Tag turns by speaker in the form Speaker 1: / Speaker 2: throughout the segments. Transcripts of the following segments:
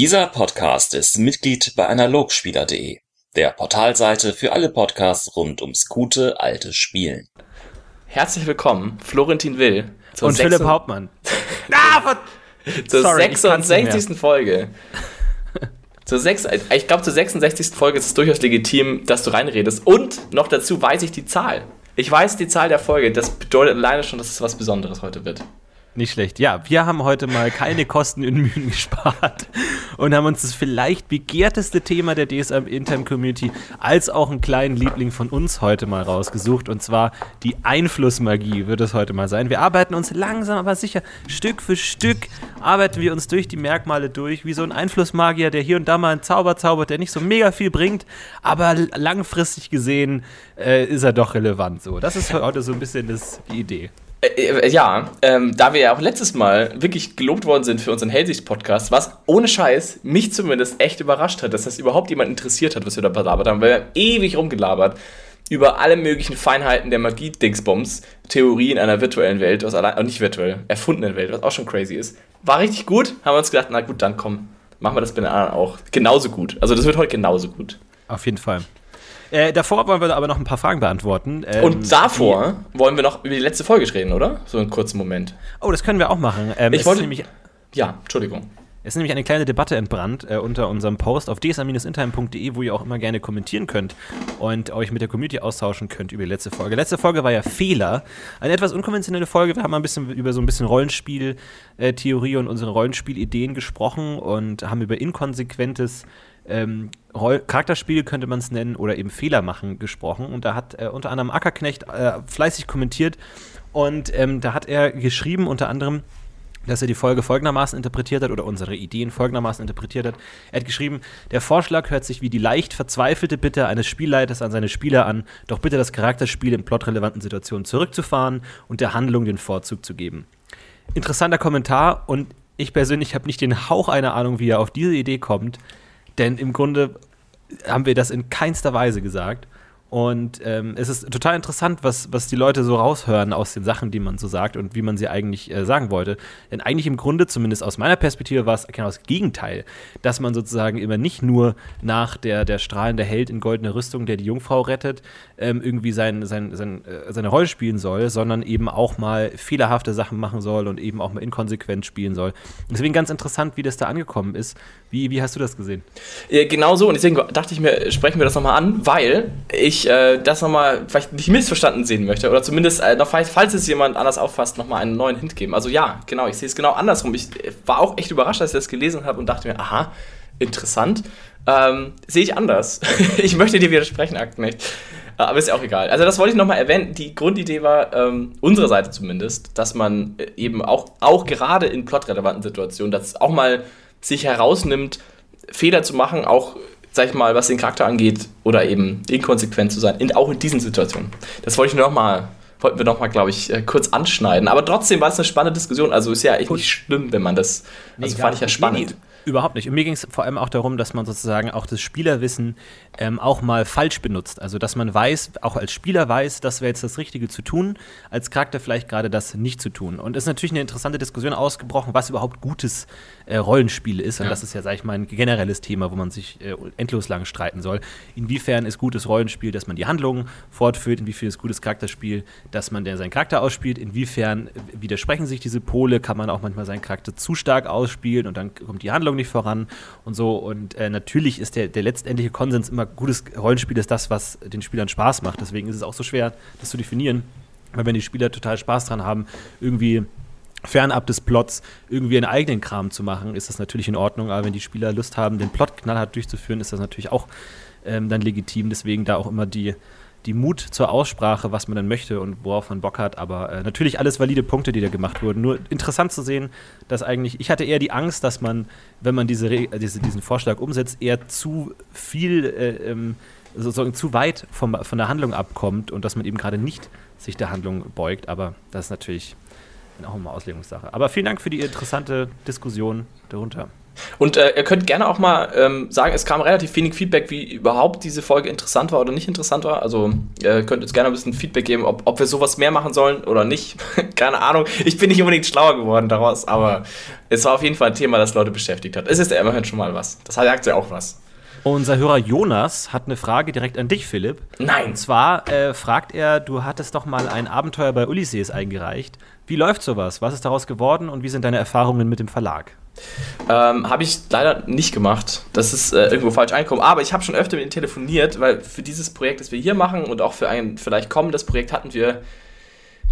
Speaker 1: Dieser Podcast ist Mitglied bei Analogspieler.de, der Portalseite für alle Podcasts rund ums gute alte Spielen.
Speaker 2: Herzlich willkommen, Florentin Will.
Speaker 3: Und Philipp Hauptmann.
Speaker 2: ah, zur Sorry, 66. Folge. Zur 6, ich glaube, zur 66. Folge ist es durchaus legitim, dass du reinredest. Und noch dazu weiß ich die Zahl. Ich weiß die Zahl der Folge. Das bedeutet alleine schon, dass es was Besonderes heute wird.
Speaker 3: Nicht schlecht. Ja, wir haben heute mal keine Kosten in Mühen gespart und haben uns das vielleicht begehrteste Thema der DSM Intime Community als auch einen kleinen Liebling von uns heute mal rausgesucht und zwar die Einflussmagie wird es heute mal sein. Wir arbeiten uns langsam aber sicher Stück für Stück arbeiten wir uns durch die Merkmale durch, wie so ein Einflussmagier, der hier und da mal einen Zauber zaubert, der nicht so mega viel bringt, aber langfristig gesehen äh, ist er doch relevant. So, das ist heute so ein bisschen das, die Idee.
Speaker 2: Äh, äh, ja, ähm, da wir ja auch letztes Mal wirklich gelobt worden sind für unseren Hellsicht-Podcast, was ohne Scheiß mich zumindest echt überrascht hat, dass das überhaupt jemand interessiert hat, was wir da belabert haben, weil wir haben ewig rumgelabert über alle möglichen Feinheiten der Magie-Dingsbums, Theorien einer virtuellen Welt, was allein, nicht virtuell, erfundenen Welt, was auch schon crazy ist. War richtig gut, haben wir uns gedacht, na gut, dann komm, machen wir das bei den anderen auch. Genauso gut. Also das wird heute genauso gut.
Speaker 3: Auf jeden Fall. Äh, davor wollen wir aber noch ein paar Fragen beantworten.
Speaker 2: Ähm, und davor wollen wir noch über die letzte Folge reden, oder? So einen kurzen Moment.
Speaker 3: Oh, das können wir auch machen.
Speaker 2: Ähm, ich wollte nämlich. Ja, Entschuldigung.
Speaker 3: Es ist nämlich eine kleine Debatte entbrannt äh, unter unserem Post auf dsm-intime.de, wo ihr auch immer gerne kommentieren könnt und euch mit der Community austauschen könnt über die letzte Folge. Letzte Folge war ja Fehler. Eine etwas unkonventionelle Folge. Wir haben mal ein bisschen über so ein bisschen Rollenspieltheorie und unsere Rollenspielideen gesprochen und haben über inkonsequentes ähm, Charakterspiel könnte man es nennen oder eben Fehler machen gesprochen. Und da hat äh, unter anderem Ackerknecht äh, fleißig kommentiert und ähm, da hat er geschrieben unter anderem, dass er die Folge folgendermaßen interpretiert hat oder unsere Ideen folgendermaßen interpretiert hat. Er hat geschrieben, der Vorschlag hört sich wie die leicht verzweifelte Bitte eines Spielleiters an seine Spieler an, doch bitte das Charakterspiel in plotrelevanten Situationen zurückzufahren und der Handlung den Vorzug zu geben. Interessanter Kommentar und ich persönlich habe nicht den Hauch einer Ahnung, wie er auf diese Idee kommt. Denn im Grunde haben wir das in keinster Weise gesagt. Und ähm, es ist total interessant, was, was die Leute so raushören aus den Sachen, die man so sagt und wie man sie eigentlich äh, sagen wollte. Denn eigentlich im Grunde, zumindest aus meiner Perspektive, war es genau das Gegenteil, dass man sozusagen immer nicht nur nach der, der strahlende Held in goldener Rüstung, der die Jungfrau rettet, ähm, irgendwie sein, sein, sein, äh, seine Rolle spielen soll, sondern eben auch mal fehlerhafte Sachen machen soll und eben auch mal inkonsequent spielen soll. Deswegen ganz interessant, wie das da angekommen ist. Wie, wie hast du das gesehen?
Speaker 2: Ja, genau so. Und deswegen dachte ich mir, sprechen wir das nochmal an, weil ich äh, das nochmal vielleicht nicht missverstanden sehen möchte. Oder zumindest, äh, noch, falls es jemand anders auffasst, nochmal einen neuen Hint geben. Also ja, genau, ich sehe es genau andersrum. Ich war auch echt überrascht, als ich das gelesen habe und dachte mir, aha, interessant. Ähm, sehe ich anders. ich möchte dir widersprechen, Aktknecht. Äh, aber ist ja auch egal. Also das wollte ich nochmal erwähnen. Die Grundidee war, ähm, unserer Seite zumindest, dass man äh, eben auch, auch gerade in plotrelevanten Situationen, das auch mal sich herausnimmt, Fehler zu machen, auch, sag ich mal, was den Charakter angeht, oder eben inkonsequent zu sein, in, auch in diesen Situationen. Das wollte ich noch mal, wollten wir nochmal, glaube ich, äh, kurz anschneiden. Aber trotzdem war es eine spannende Diskussion. Also ist ja echt nicht schlimm, wenn man das. Also nee, fand ich ja spannend. Nee,
Speaker 3: Überhaupt nicht. Und mir ging es vor allem auch darum, dass man sozusagen auch das Spielerwissen ähm, auch mal falsch benutzt. Also, dass man weiß, auch als Spieler weiß, das wäre jetzt das Richtige zu tun, als Charakter vielleicht gerade das nicht zu tun. Und es ist natürlich eine interessante Diskussion ausgebrochen, was überhaupt gutes äh, Rollenspiel ist. Und ja. das ist ja, sag ich mal, ein generelles Thema, wo man sich äh, endlos lang streiten soll. Inwiefern ist gutes Rollenspiel, dass man die Handlungen fortführt? Inwiefern ist gutes Charakterspiel, dass man seinen Charakter ausspielt? Inwiefern widersprechen sich diese Pole? Kann man auch manchmal seinen Charakter zu stark ausspielen und dann kommt die Handlung Handlung nicht voran und so. Und äh, natürlich ist der, der letztendliche Konsens immer, gutes Rollenspiel ist das, was den Spielern Spaß macht. Deswegen ist es auch so schwer, das zu definieren. Weil wenn die Spieler total Spaß dran haben, irgendwie fernab des Plots irgendwie einen eigenen Kram zu machen, ist das natürlich in Ordnung. Aber wenn die Spieler Lust haben, den Plot knallhart durchzuführen, ist das natürlich auch ähm, dann legitim. Deswegen da auch immer die die Mut zur Aussprache, was man dann möchte und worauf man Bock hat. Aber äh, natürlich alles valide Punkte, die da gemacht wurden. Nur interessant zu sehen, dass eigentlich, ich hatte eher die Angst, dass man, wenn man diese, diese diesen Vorschlag umsetzt, eher zu viel, äh, ähm, sozusagen zu weit vom, von der Handlung abkommt und dass man eben gerade nicht sich der Handlung beugt. Aber das ist natürlich auch immer Auslegungssache. Aber vielen Dank für die interessante Diskussion darunter.
Speaker 2: Und äh, ihr könnt gerne auch mal ähm, sagen, es kam relativ wenig Feedback, wie überhaupt diese Folge interessant war oder nicht interessant war. Also ihr könnt uns gerne ein bisschen Feedback geben, ob, ob wir sowas mehr machen sollen oder nicht. Keine Ahnung. Ich bin nicht unbedingt schlauer geworden daraus, aber es war auf jeden Fall ein Thema, das Leute beschäftigt hat. Es ist ja immerhin schon mal was. Das sagt ja auch was.
Speaker 3: Unser Hörer Jonas hat eine Frage direkt an dich, Philipp.
Speaker 2: Nein.
Speaker 3: Und zwar äh, fragt er, du hattest doch mal ein Abenteuer bei Ulysses eingereicht. Wie läuft sowas? Was ist daraus geworden und wie sind deine Erfahrungen mit dem Verlag?
Speaker 2: Ähm, habe ich leider nicht gemacht. Das ist äh, irgendwo falsch eingekommen. Aber ich habe schon öfter mit ihm telefoniert, weil für dieses Projekt, das wir hier machen und auch für ein vielleicht kommendes Projekt hatten wir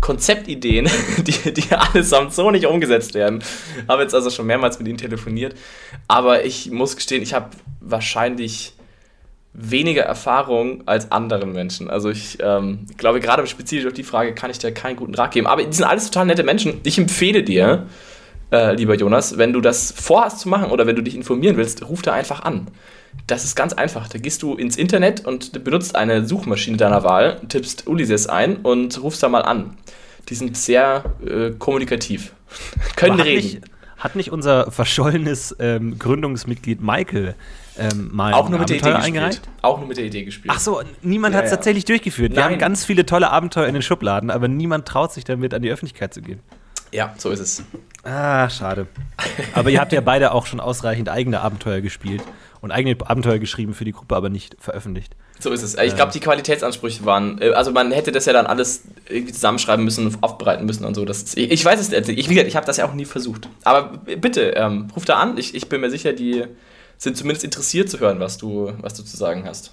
Speaker 2: Konzeptideen, die, die allesamt so nicht umgesetzt werden. Habe jetzt also schon mehrmals mit ihm telefoniert. Aber ich muss gestehen, ich habe wahrscheinlich weniger Erfahrung als anderen Menschen. Also ich ähm, glaube, gerade spezifisch auf die Frage kann ich dir keinen guten Rat geben. Aber die sind alles total nette Menschen. Ich empfehle dir, äh, lieber Jonas, wenn du das vorhast zu machen oder wenn du dich informieren willst, ruf da einfach an. Das ist ganz einfach. Da gehst du ins Internet und benutzt eine Suchmaschine deiner Wahl, tippst Ulysses ein und rufst da mal an. Die sind sehr äh, kommunikativ. Können reden.
Speaker 3: Nicht, hat nicht unser verschollenes ähm, Gründungsmitglied Michael ähm, mal
Speaker 2: auch nur mit der Idee
Speaker 3: eingereicht?
Speaker 2: gespielt. Auch nur mit der Idee gespielt.
Speaker 3: Ach so, niemand
Speaker 2: Ja,
Speaker 3: hat es
Speaker 2: ja.
Speaker 3: tatsächlich durchgeführt. Wir
Speaker 2: Nein.
Speaker 3: haben ganz viele tolle Abenteuer in den Schubladen, aber niemand traut sich damit an die Öffentlichkeit zu gehen.
Speaker 2: Ja, so ist es.
Speaker 3: Ah, schade. Aber ihr habt ja beide auch schon ausreichend eigene Abenteuer gespielt und eigene Abenteuer geschrieben für die Gruppe, aber nicht veröffentlicht.
Speaker 2: So ist es. Ich glaube, die Qualitätsansprüche waren, äh, also man hätte das ja dann alles irgendwie zusammenschreiben müssen, aufbereiten müssen und so. Das ich, ich weiß es nicht. Ich, wie gesagt, ich habe das ja auch nie versucht. Aber bitte, ähm, ruf da an. Ich, ich bin mir sicher, die sind zumindest interessiert zu hören, was du, was du zu sagen hast.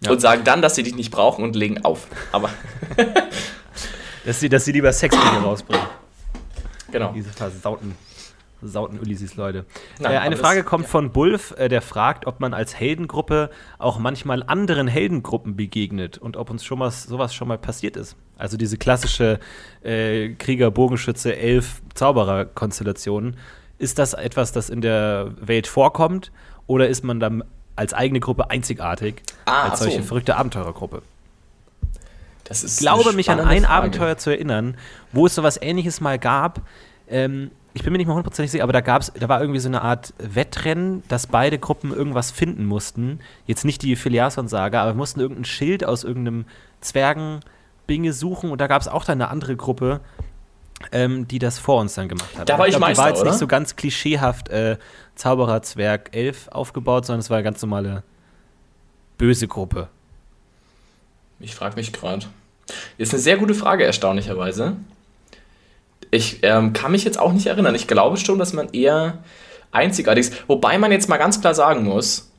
Speaker 3: Ja.
Speaker 2: Und sagen dann, dass sie dich nicht brauchen und legen auf. Aber
Speaker 3: Dass sie, dass sie lieber Sexspiele rausbringen.
Speaker 2: genau.
Speaker 3: Diese versauten, versauten Ulysses-Leute. Äh, eine
Speaker 2: das-
Speaker 3: Frage kommt von Bulf, äh, der fragt, ob man als Heldengruppe auch manchmal anderen Heldengruppen begegnet und ob uns schon mal sowas schon mal passiert ist. Also diese klassische äh, Krieger, Bogenschütze, Elf, Zauberer-Konstellation. Ist das etwas, das in der Welt vorkommt oder ist man dann als eigene Gruppe einzigartig
Speaker 2: Ah,
Speaker 3: als
Speaker 2: ach so.
Speaker 3: solche verrückte Abenteuergruppe?
Speaker 2: Das ist
Speaker 3: Ich glaube, mich an ein
Speaker 2: Frage.
Speaker 3: Abenteuer zu erinnern, wo es sowas ähnliches mal gab. Ähm, ich bin mir nicht mal hundertprozentig sicher, aber da gab's, da war irgendwie so eine Art Wettrennen, dass beide Gruppen irgendwas finden mussten. Jetzt nicht die Filiason-Saga, aber wir mussten irgendein Schild aus irgendeinem Zwergenbinge suchen und da gab es auch dann eine andere Gruppe, ähm, die das vor uns dann gemacht hat.
Speaker 2: Da war ich
Speaker 3: glaub, die
Speaker 2: Meister,
Speaker 3: war jetzt
Speaker 2: oder?
Speaker 3: nicht so ganz klischeehaft äh, Zauberer, Zwerg, Elf aufgebaut, sondern es war eine ganz normale böse Gruppe.
Speaker 2: Ich frage mich gerade. Ist eine sehr gute Frage, erstaunlicherweise. Ich ähm, kann mich jetzt auch nicht erinnern. Ich glaube schon, dass man eher einzigartig ist. Wobei man jetzt mal ganz klar sagen muss,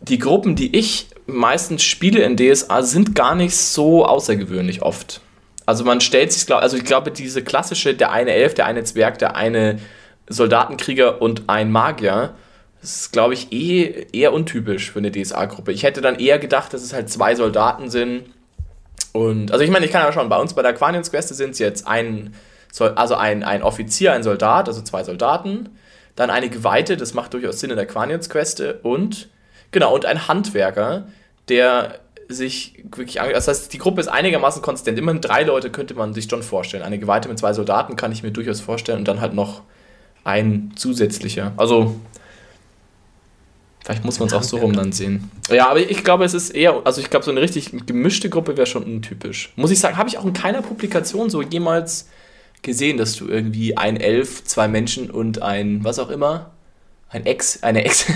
Speaker 2: die Gruppen, die ich meistens spiele in DSA, sind gar nicht so außergewöhnlich oft. Also man stellt sich, also ich glaube, diese klassische, der eine Elf, der eine Zwerg, der eine Soldatenkrieger und ein Magier, das ist, glaube ich, eh, eher untypisch für eine DSA-Gruppe. Ich hätte dann eher gedacht, dass es halt zwei Soldaten sind. Und, also ich meine, ich kann ja schon, bei uns bei der Aquarians Quest sind es jetzt ein, also ein, ein Offizier, ein Soldat, also zwei Soldaten, dann eine Geweihte, das macht durchaus Sinn in der Aquarians Quest und, genau, und ein Handwerker, der sich wirklich, ange- das heißt, die Gruppe ist einigermaßen konsistent. Immerhin drei Leute könnte man sich schon vorstellen. Eine Geweihte mit zwei Soldaten kann ich mir durchaus vorstellen und dann halt noch ein zusätzlicher. Also, vielleicht muss man es auch so rum dann sehen. Ja, aber ich glaube, es ist eher, also ich glaube, so eine richtig gemischte Gruppe wäre schon untypisch. Muss ich sagen, habe ich auch in keiner Publikation so jemals gesehen, dass du irgendwie ein Elf, zwei Menschen und ein, was auch immer, ein Ex, eine Ex.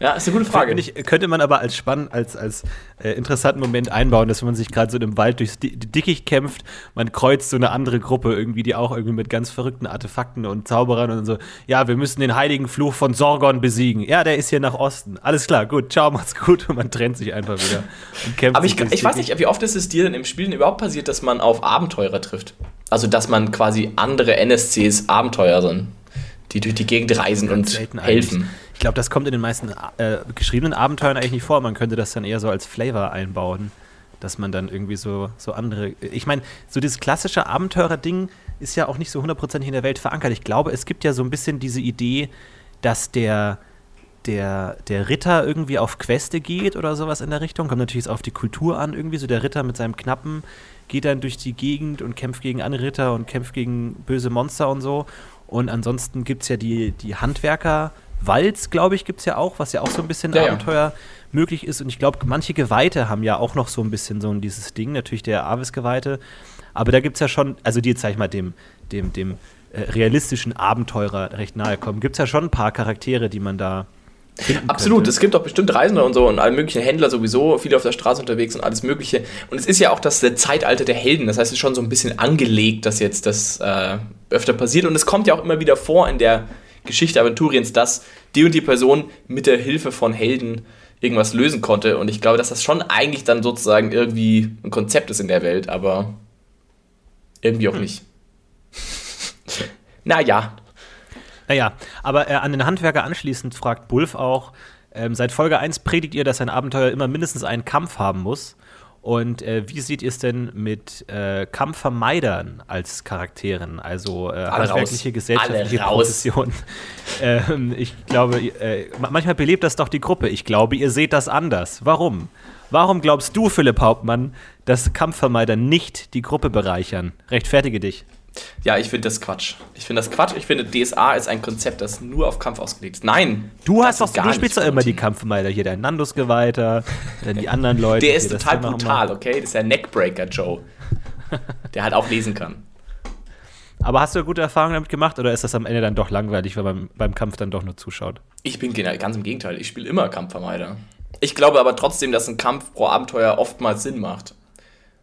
Speaker 2: ja, ist eine gute Frage.
Speaker 3: Ich, könnte man aber als spannend, als, als äh, interessanten Moment einbauen, dass man sich gerade so im Wald durchs Di Dickicht kämpft, man kreuzt so eine andere Gruppe irgendwie, die auch irgendwie mit ganz verrückten Artefakten und Zauberern und so, ja, wir müssen den heiligen Fluch von Sorgon besiegen. Ja, der ist hier nach Osten. Alles klar, gut, ciao, macht's gut. Und man trennt sich einfach wieder und kämpft
Speaker 2: Aber ich, ich weiß nicht, wie oft ist es dir denn im Spielen überhaupt passiert, dass man auf Abenteurer trifft? Also, dass man quasi andere NSCs Abenteuer sind, die durch die Gegend reisen und helfen.
Speaker 3: eigentlich. Ich glaube, das kommt in den meisten äh, geschriebenen Abenteuern eigentlich nicht vor. Man könnte das dann eher so als Flavor einbauen, dass man dann irgendwie so, so andere. Ich meine, so dieses klassische Abenteurer-Ding ist ja auch nicht so hundertprozentig in der Welt verankert. Ich glaube, es gibt ja so ein bisschen diese Idee, dass der, der, der Ritter irgendwie auf Queste geht oder sowas in der Richtung. Kommt natürlich auf die Kultur an, irgendwie. So der Ritter mit seinem Knappen geht dann durch die Gegend und kämpft gegen andere Ritter und kämpft gegen böse Monster und so. Und ansonsten gibt es ja die, die Handwerker. Walz, glaube ich, gibt es ja auch, was ja auch so ein bisschen
Speaker 2: Ja, ja.
Speaker 3: Abenteuer möglich ist. Und ich glaube, manche Geweihte haben ja auch noch so ein bisschen so dieses Ding, natürlich der Avis-Geweihte. Aber da gibt es ja schon, also die jetzt, sag ich mal, dem, dem, dem äh, realistischen Abenteurer recht nahe kommen, gibt es ja schon ein paar Charaktere, die man da
Speaker 2: Absolut, es gibt auch bestimmt Reisende und so und alle möglichen Händler sowieso, viele auf der Straße unterwegs und alles Mögliche. Und es ist ja auch das äh, Zeitalter der Helden, das heißt, es ist schon so ein bisschen angelegt, dass jetzt das äh, öfter passiert. Und es kommt ja auch immer wieder vor in der Geschichte Aventuriens, dass die und die Person mit der Hilfe von Helden irgendwas lösen konnte. Und ich glaube, dass das schon eigentlich dann sozusagen irgendwie ein Konzept ist in der Welt, aber irgendwie auch nicht. naja,
Speaker 3: Naja, aber äh, an den Handwerker anschließend fragt Bulf auch, ähm, seit Folge 1 predigt ihr, dass ein Abenteuer immer mindestens einen Kampf haben muss. Und äh, wie seht ihr es denn mit äh, Kampfvermeidern als Charakteren? Also äh, handwerkliche, gesellschaftliche. Professionen. ähm, ich glaube, äh, ma- manchmal belebt das doch die Gruppe. Ich glaube, ihr seht das anders. Warum? Warum glaubst du, Philipp Hauptmann, dass Kampfvermeider nicht die Gruppe bereichern? Rechtfertige dich.
Speaker 2: Ja, ich finde das Quatsch. Ich finde das Quatsch. Ich finde, DSA ist ein Konzept, das nur auf Kampf ausgelegt ist. Nein.
Speaker 3: Du hast doch, du spielst doch immer die
Speaker 2: Team.
Speaker 3: Kampfmeider hier, dein Nandus-Geweihter, dann die anderen Leute.
Speaker 2: Der ist total brutal, okay? Das ist der Neckbreaker Joe. der halt auch lesen kann.
Speaker 3: Aber hast du gute Erfahrungen damit gemacht oder ist das am Ende dann doch langweilig, weil man beim Kampf dann doch nur zuschaut?
Speaker 2: Ich bin ganz im Gegenteil. Ich spiele immer Kampfvermeider. Ich glaube aber trotzdem, dass ein Kampf pro Abenteuer oftmals Sinn macht.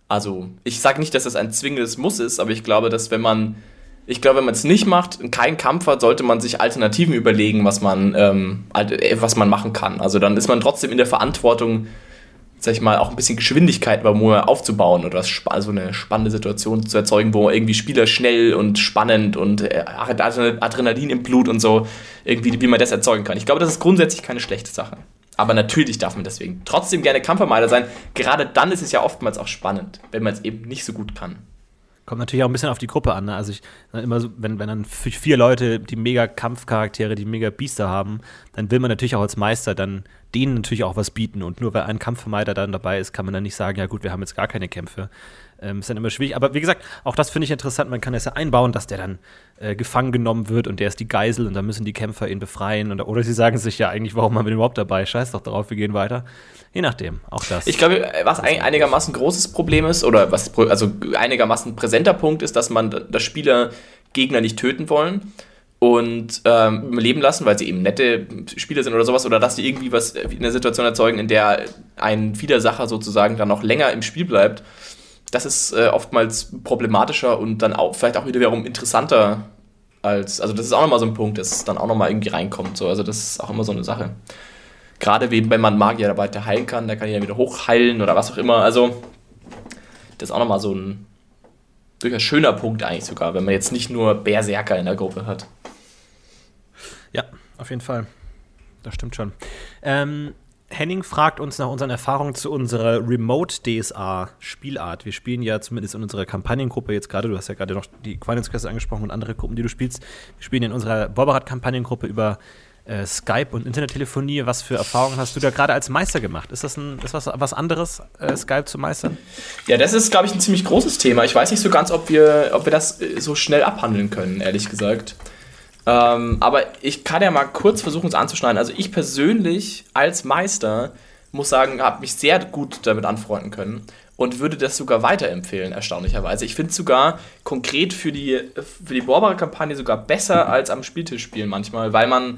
Speaker 2: Also, ich sage nicht, dass das ein zwingendes Muss ist, aber ich glaube, dass wenn man, ich glaube, wenn man es nicht macht und keinen Kampf hat, sollte man sich Alternativen überlegen, was man, ähm, äh, was man machen kann. Also dann ist man trotzdem in der Verantwortung, sag ich mal, auch ein bisschen Geschwindigkeit beim Moor aufzubauen oder spa- also eine spannende Situation zu erzeugen, wo irgendwie Spieler schnell und spannend und äh, Adre- Adrenalin im Blut und so, irgendwie, wie man das erzeugen kann. Ich glaube, das ist grundsätzlich keine schlechte Sache. Aber natürlich darf man deswegen trotzdem gerne Kampfvermeider sein. Gerade dann ist es ja oftmals auch spannend, wenn man es eben nicht so gut kann.
Speaker 3: Kommt natürlich auch ein bisschen auf die Gruppe an. Ne? Also ich dann immer so, wenn, wenn dann vier Leute die mega Kampfcharaktere, die mega Biester haben, dann will man natürlich auch als Meister dann denen natürlich auch was bieten. Und nur weil ein Kampfvermeider dann dabei ist, kann man dann nicht sagen, ja gut, wir haben jetzt gar keine Kämpfe. Ähm, ist dann immer schwierig. Aber wie gesagt, auch das finde ich interessant. Man kann es ja einbauen, dass der dann äh, gefangen genommen wird und der ist die Geisel und dann müssen die Kämpfer ihn befreien. Und, oder sie sagen sich ja eigentlich, warum haben wir den überhaupt dabei? Scheiß doch drauf, wir gehen weiter. Je nachdem, auch das.
Speaker 2: Ich glaube, was ein einigermaßen großes Problem ist, oder was also einigermaßen präsenter Punkt ist, dass man, dass Spieler Gegner nicht töten wollen und ähm, leben lassen, weil sie eben nette Spieler sind oder sowas, oder dass sie irgendwie was in eine Situation erzeugen, in der ein Widersacher sozusagen dann noch länger im Spiel bleibt. Das ist äh, oftmals problematischer und dann auch vielleicht auch wiederum interessanter als, also das ist auch nochmal so ein Punkt, dass es dann auch nochmal irgendwie reinkommt. So. Also das ist auch immer so eine Sache. Gerade wenn man Magier dabei heilen kann, der kann ja wieder hochheilen oder was auch immer. Also, das ist auch nochmal so ein durchaus schöner Punkt eigentlich sogar, wenn man jetzt nicht nur Berserker in der Gruppe hat.
Speaker 3: Ja, auf jeden Fall. Das stimmt schon. Ähm, Henning fragt uns nach unseren Erfahrungen zu unserer Remote-DSA-Spielart. Wir spielen ja zumindest in unserer Kampagnengruppe jetzt gerade, du hast ja gerade noch die Qualinsquest angesprochen und andere Gruppen, die du spielst. Wir spielen in unserer Borberat-Kampagnengruppe über äh, Skype und Internettelefonie. Was für Erfahrungen hast du da gerade als Meister gemacht? Ist das, ein, ist was, was anderes, äh, Skype zu meistern?
Speaker 2: Ja, das ist, glaube ich, ein ziemlich großes Thema. Ich weiß nicht so ganz, ob wir, ob wir das äh, so schnell abhandeln können, ehrlich gesagt. Ähm, aber ich kann ja mal kurz versuchen, es anzuschneiden. Also ich persönlich als Meister muss sagen, habe mich sehr gut damit anfreunden können und würde das sogar weiterempfehlen, erstaunlicherweise. Ich finde es sogar konkret für die, für die Borbara-Kampagne sogar besser als am Spieltisch spielen manchmal, weil man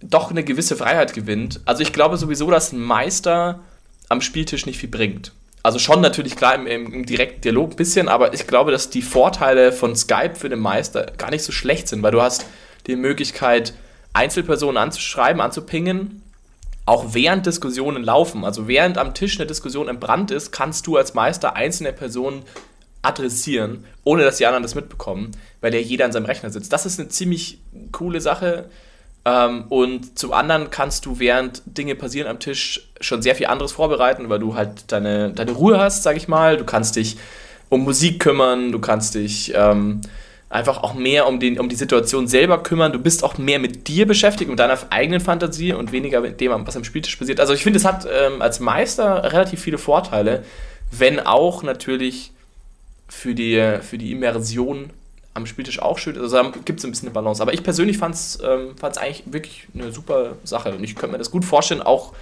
Speaker 2: doch eine gewisse Freiheit gewinnt. Also ich glaube sowieso, dass ein Meister am Spieltisch nicht viel bringt. Also schon natürlich klar im, im, direkten Dialog ein bisschen, aber ich glaube, dass die Vorteile von Skype für den Meister gar nicht so schlecht sind, weil du hast die Möglichkeit, Einzelpersonen anzuschreiben, anzupingen, auch während Diskussionen laufen. Also während am Tisch eine Diskussion entbrannt ist, kannst du als Meister einzelne Personen adressieren, ohne dass die anderen das mitbekommen, weil ja jeder an seinem Rechner sitzt. Das ist eine ziemlich coole Sache. Ähm, und zum anderen kannst du, während Dinge passieren am Tisch, schon sehr viel anderes vorbereiten, weil du halt deine, deine Ruhe hast, sag ich mal. Du kannst dich um Musik kümmern, du kannst dich ähm, einfach auch mehr um, den, um die Situation selber kümmern. Du bist auch mehr mit dir beschäftigt, mit deiner eigenen Fantasie und weniger mit dem, was am Spieltisch passiert. Also ich finde, es hat ähm, als Meister relativ viele Vorteile, wenn auch natürlich für die, für die Immersion am Spieltisch auch schön. Also da gibt es ein bisschen eine Balance. Aber ich persönlich fand es ähm, eigentlich wirklich eine super Sache. Und ich könnte mir das gut vorstellen, auch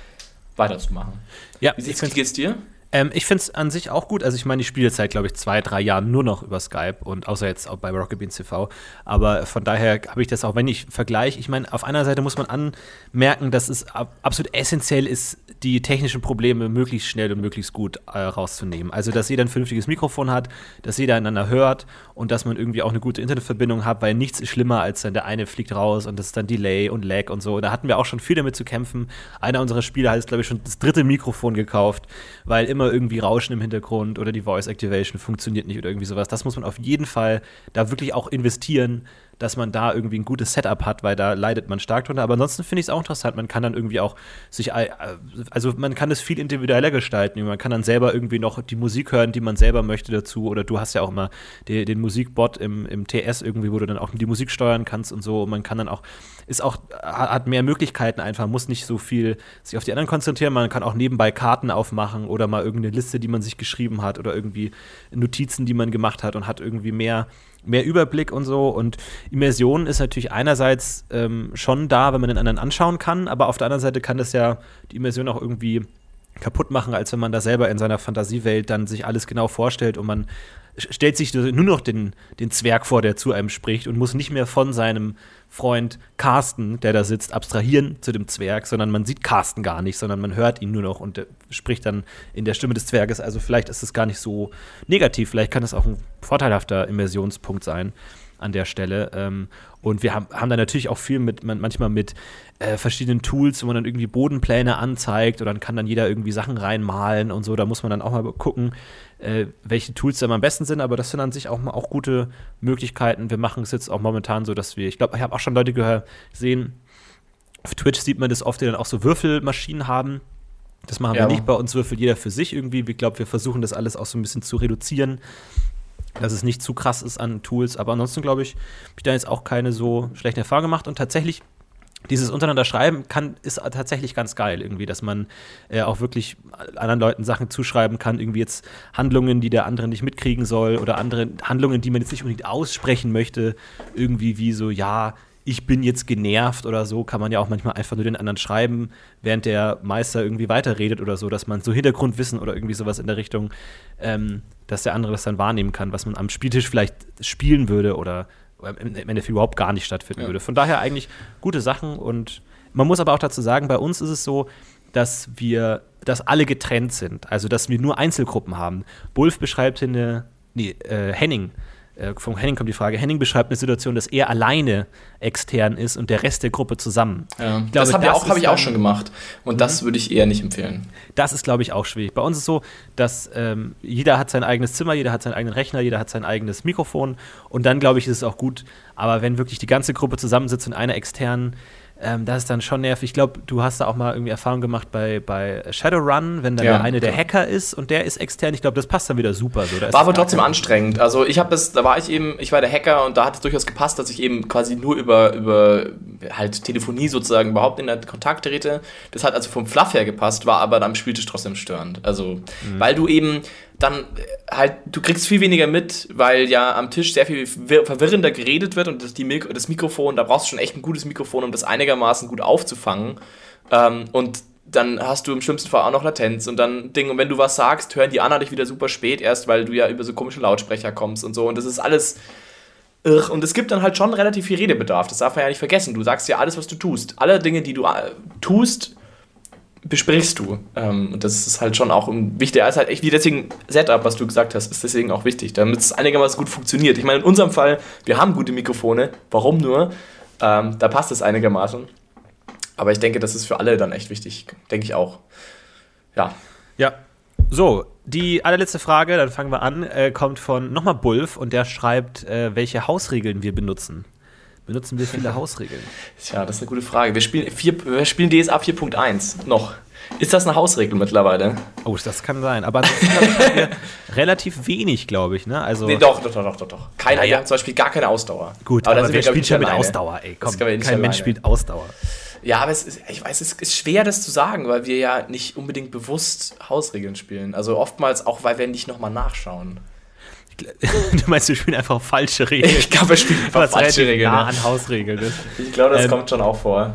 Speaker 2: weiterzumachen.
Speaker 3: Ja,
Speaker 2: Wie, wie geht's dir?
Speaker 3: Ähm, ich finde es an sich auch gut. Also ich meine, ich spiele jetzt seit, glaube ich, zwei, drei Jahren nur noch über Skype und außer jetzt auch bei Rocket Beans TV. Aber von daher habe ich das auch, wenn ich vergleiche, ich meine, auf einer Seite muss man anmerken, dass es ab absolut essentiell ist, die technischen Probleme möglichst schnell und möglichst gut äh, rauszunehmen. Also, dass jeder ein vernünftiges Mikrofon hat, dass jeder einander hört und dass man irgendwie auch eine gute Internetverbindung hat, weil nichts ist schlimmer, als dann der eine fliegt raus und das ist dann Delay und Lag und so. Da hatten wir auch schon viel damit zu kämpfen. Einer unserer Spieler hat jetzt, glaube ich, schon das dritte Mikrofon gekauft, weil immer irgendwie Rauschen im Hintergrund oder die Voice Activation funktioniert nicht oder irgendwie sowas. Das muss man auf jeden Fall da wirklich auch investieren, dass man da irgendwie ein gutes Setup hat, weil da leidet man stark drunter. Aber ansonsten finde ich es auch interessant. Man kann dann irgendwie auch sich, äh, also man kann es viel individueller gestalten. Man kann dann selber irgendwie noch die Musik hören, die man selber möchte dazu. Oder du hast ja auch immer den, Musikbot im, im TS irgendwie, wo du dann auch die Musik steuern kannst und so. Und man kann dann auch, ist auch, hat mehr Möglichkeiten einfach, muss nicht so viel sich auf die anderen konzentrieren. Man kann auch nebenbei Karten aufmachen oder mal irgendeine Liste, die man sich geschrieben hat oder irgendwie Notizen, die man gemacht hat und hat irgendwie mehr mehr Überblick und so. Und Immersion ist natürlich einerseits ähm, schon da, wenn man den anderen anschauen kann, aber auf der anderen Seite kann das ja die Immersion auch irgendwie kaputt machen, als wenn man da selber in seiner Fantasiewelt dann sich alles genau vorstellt und man stellt sich nur noch den, den Zwerg vor, der zu einem spricht und muss nicht mehr von seinem Freund Carsten, der da sitzt, abstrahieren zu dem Zwerg, sondern man sieht Carsten gar nicht, sondern man hört ihn nur noch und spricht dann in der Stimme des Zwerges. Also vielleicht ist es gar nicht so negativ, vielleicht kann es auch ein vorteilhafter Immersionspunkt sein an der Stelle. Ähm, und wir haben, haben da natürlich auch viel mit, manchmal mit äh, verschiedenen Tools, wo man dann irgendwie Bodenpläne anzeigt oder dann kann dann jeder irgendwie Sachen reinmalen und so. Da muss man dann auch mal gucken, äh, welche Tools dann am besten sind, aber das sind an sich auch, auch gute Möglichkeiten. Wir machen es jetzt auch momentan so, dass wir, ich glaube, ich habe auch schon Leute gehört, sehen, auf Twitch sieht man das oft, die dann auch so Würfelmaschinen haben. Das machen ja. wir nicht bei uns, würfelt jeder für sich irgendwie. Ich glaube, wir versuchen das alles auch so ein bisschen zu reduzieren, dass es nicht zu krass ist an Tools. Aber ansonsten, glaube ich, habe ich da jetzt auch keine so schlechte Erfahrung gemacht. Und tatsächlich dieses untereinander Schreiben kann, ist tatsächlich ganz geil irgendwie, dass man äh, auch wirklich anderen Leuten Sachen zuschreiben kann, irgendwie jetzt Handlungen, die der andere nicht mitkriegen soll oder andere Handlungen, die man jetzt nicht unbedingt aussprechen möchte, irgendwie wie so, ja, ich bin jetzt genervt oder so, kann man ja auch manchmal einfach nur den anderen schreiben, während der Meister irgendwie weiterredet oder so, dass man so Hintergrundwissen oder irgendwie sowas in der Richtung, ähm, dass der andere das dann wahrnehmen kann, was man am Spieltisch vielleicht spielen würde oder im Endeffekt überhaupt gar nicht stattfinden ja. würde. Von daher eigentlich gute Sachen und man muss aber auch dazu sagen, bei uns ist es so, dass wir, dass alle getrennt sind, also dass wir nur Einzelgruppen haben. Bulf beschreibt hier eine, nee, äh, Henning äh, von Henning kommt die Frage. Henning beschreibt eine Situation, dass er alleine extern ist und der Rest der Gruppe zusammen.
Speaker 2: Ja, glaube, das habe hab ich auch schon gemacht. Und mhm. das würde ich eher nicht empfehlen.
Speaker 3: Das ist, glaube ich, auch schwierig. Bei uns ist es so, dass ähm, jeder hat sein eigenes Zimmer, jeder hat seinen eigenen Rechner, jeder hat sein eigenes Mikrofon. Und dann, glaube ich, ist es auch gut. Aber wenn wirklich die ganze Gruppe zusammensitzt und einer extern ähm, das ist dann schon nervig. Ich glaube, du hast da auch mal irgendwie Erfahrung gemacht bei, bei Shadowrun, wenn dann ja, der eine der Hacker ist und der ist extern. Ich glaube, das passt dann wieder super. So.
Speaker 2: war aber trotzdem anstrengend. Also ich habe es, da war ich eben, ich war der Hacker und da hat es durchaus gepasst, dass ich eben quasi nur über, über halt Telefonie sozusagen überhaupt in Kontakt trete. Das hat also vom Fluff her gepasst, war aber dann am Spieltisch trotzdem störend. Also, mhm. weil du eben dann äh, halt, du kriegst viel weniger mit, weil ja am Tisch sehr viel verwirrender geredet wird und das, die, das Mikrofon, da brauchst du schon echt ein gutes Mikrofon, um das einigermaßen gut aufzufangen. Ähm, und dann hast du im schlimmsten Fall auch noch Latenz und dann Ding, und wenn du was sagst, hören die anderen dich wieder super spät erst, weil du ja über so komische Lautsprecher kommst und so. Und das ist alles irr. Und es gibt dann halt schon relativ viel Redebedarf. Das darf man ja nicht vergessen. Du sagst ja alles, was du tust. Alle Dinge, die du äh, tust, besprichst du. Ähm, und das ist halt schon auch ein wichtiger, ist halt echt wie deswegen Setup, was du gesagt hast, ist deswegen auch wichtig, damit es einigermaßen gut funktioniert. Ich meine, in unserem Fall, wir haben gute Mikrofone, warum nur? Ähm, da passt es einigermaßen. Aber ich denke, das ist für alle dann echt wichtig, denke ich auch. Ja.
Speaker 3: Ja. So, die allerletzte Frage, dann fangen wir an, äh, kommt von nochmal Bulf und der schreibt, äh, welche Hausregeln wir benutzen. Benutzen wir viele Hausregeln?
Speaker 2: Tja, das ist eine gute Frage. Wir spielen, vier, wir spielen DSA 4.1 noch. Ist das eine Hausregel mittlerweile?
Speaker 3: Oh, das kann sein. Aber relativ wenig, glaube ich. Ne?
Speaker 2: Also nee, doch, doch, doch, doch, doch. Keiner, ja, ja. zum Beispiel gar keine Ausdauer.
Speaker 3: Gut, aber, aber wer spielt schon mit Ausdauer, ey? Komm, kein Mensch spielt Ausdauer.
Speaker 2: Ja, aber es ist, ich weiß, es ist schwer, das zu sagen, weil wir ja nicht unbedingt bewusst Hausregeln spielen. Also oftmals auch, weil wir nicht nochmal nachschauen.
Speaker 3: Du meinst, wir spielen einfach falsche Regeln?
Speaker 2: Ich glaube, wir spielen einfach
Speaker 3: Was
Speaker 2: falsche Regeln.
Speaker 3: nah an Hausregeln ist.
Speaker 2: Ich glaube, das
Speaker 3: Ähm,
Speaker 2: kommt schon auch vor.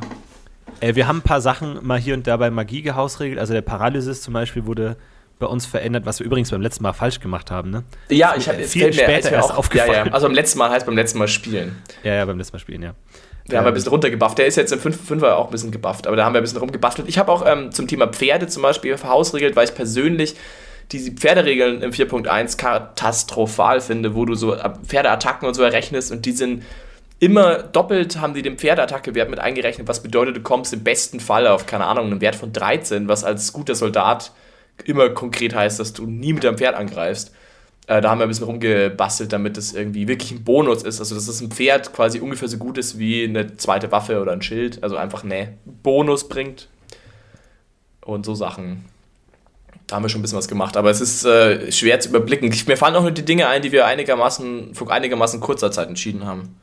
Speaker 3: Äh, wir haben ein paar Sachen mal hier und da bei Magie gehausregelt. Also der Paralysis zum Beispiel wurde bei uns verändert, was wir übrigens beim letzten Mal falsch gemacht haben. Ne?
Speaker 2: Ja, ich habe
Speaker 3: viel später erst aufgefallen.
Speaker 2: Ja, ja. Also beim letzten Mal heißt beim letzten Mal spielen.
Speaker 3: Ja, ja, beim letzten Mal spielen, ja.
Speaker 2: Wir haben ein
Speaker 3: Ähm,
Speaker 2: bisschen runtergebufft. Der ist jetzt im 5.5er auch ein bisschen gebufft, aber da haben wir ein bisschen rumgebastelt. Ich habe auch ähm, zum Thema Pferde zum Beispiel verhausregelt, weil ich persönlich diese Pferderegeln im 4.1 katastrophal finde, wo du so Pferdeattacken und so errechnest und die sind immer doppelt, haben die den Pferdeattacke-Wert mit eingerechnet, was bedeutet, du kommst im besten Fall auf, keine Ahnung, einen Wert von 13, was als guter Soldat immer konkret heißt, dass du nie mit deinem Pferd angreifst. Äh, da haben wir ein bisschen rumgebastelt, damit das irgendwie wirklich ein Bonus ist. Also, dass das ein Pferd quasi ungefähr so gut ist wie eine zweite Waffe oder ein Schild. Also einfach ne Bonus bringt. Und so Sachen. Da haben wir schon ein bisschen was gemacht. Aber es ist äh, schwer zu überblicken. Ich, mir fallen auch nur die Dinge ein, die wir einigermaßen, vor einigermaßen kurzer Zeit entschieden haben.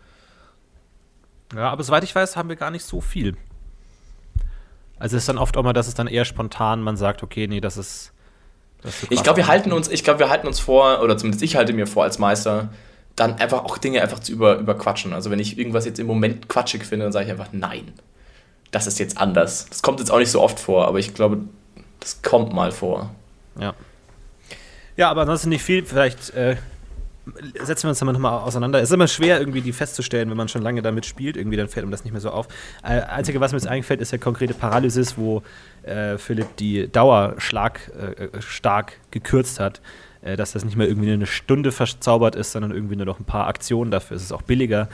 Speaker 3: Ja, aber soweit ich weiß, haben wir gar nicht so viel. Also es ist dann oft auch mal, dass es dann eher spontan man sagt, okay, nee, das ist. Das ist
Speaker 2: Ich glaube, wir halten uns, ich glaube, wir halten uns vor, oder zumindest ich halte mir vor als Meister, dann einfach auch Dinge einfach zu über, überquatschen. Also wenn ich irgendwas jetzt im Moment quatschig finde, dann sage ich einfach nein. Das ist jetzt anders. Das kommt jetzt auch nicht so oft vor, aber ich glaube, das kommt mal vor.
Speaker 3: Ja. Ja, aber ansonsten nicht viel. Vielleicht äh, setzen wir uns damit nochmal auseinander. Es ist immer schwer, irgendwie die festzustellen, wenn man schon lange damit spielt. Irgendwie dann fällt einem das nicht mehr so auf. Äh, Einzige, was mir jetzt eingefällt, ist der konkrete Paralysis, wo äh, Philipp die Dauer schlag, äh, äh, stark gekürzt hat. Äh, dass das nicht mehr irgendwie eine Stunde verzaubert ist, sondern irgendwie nur noch ein paar Aktionen. Dafür ist es auch billiger,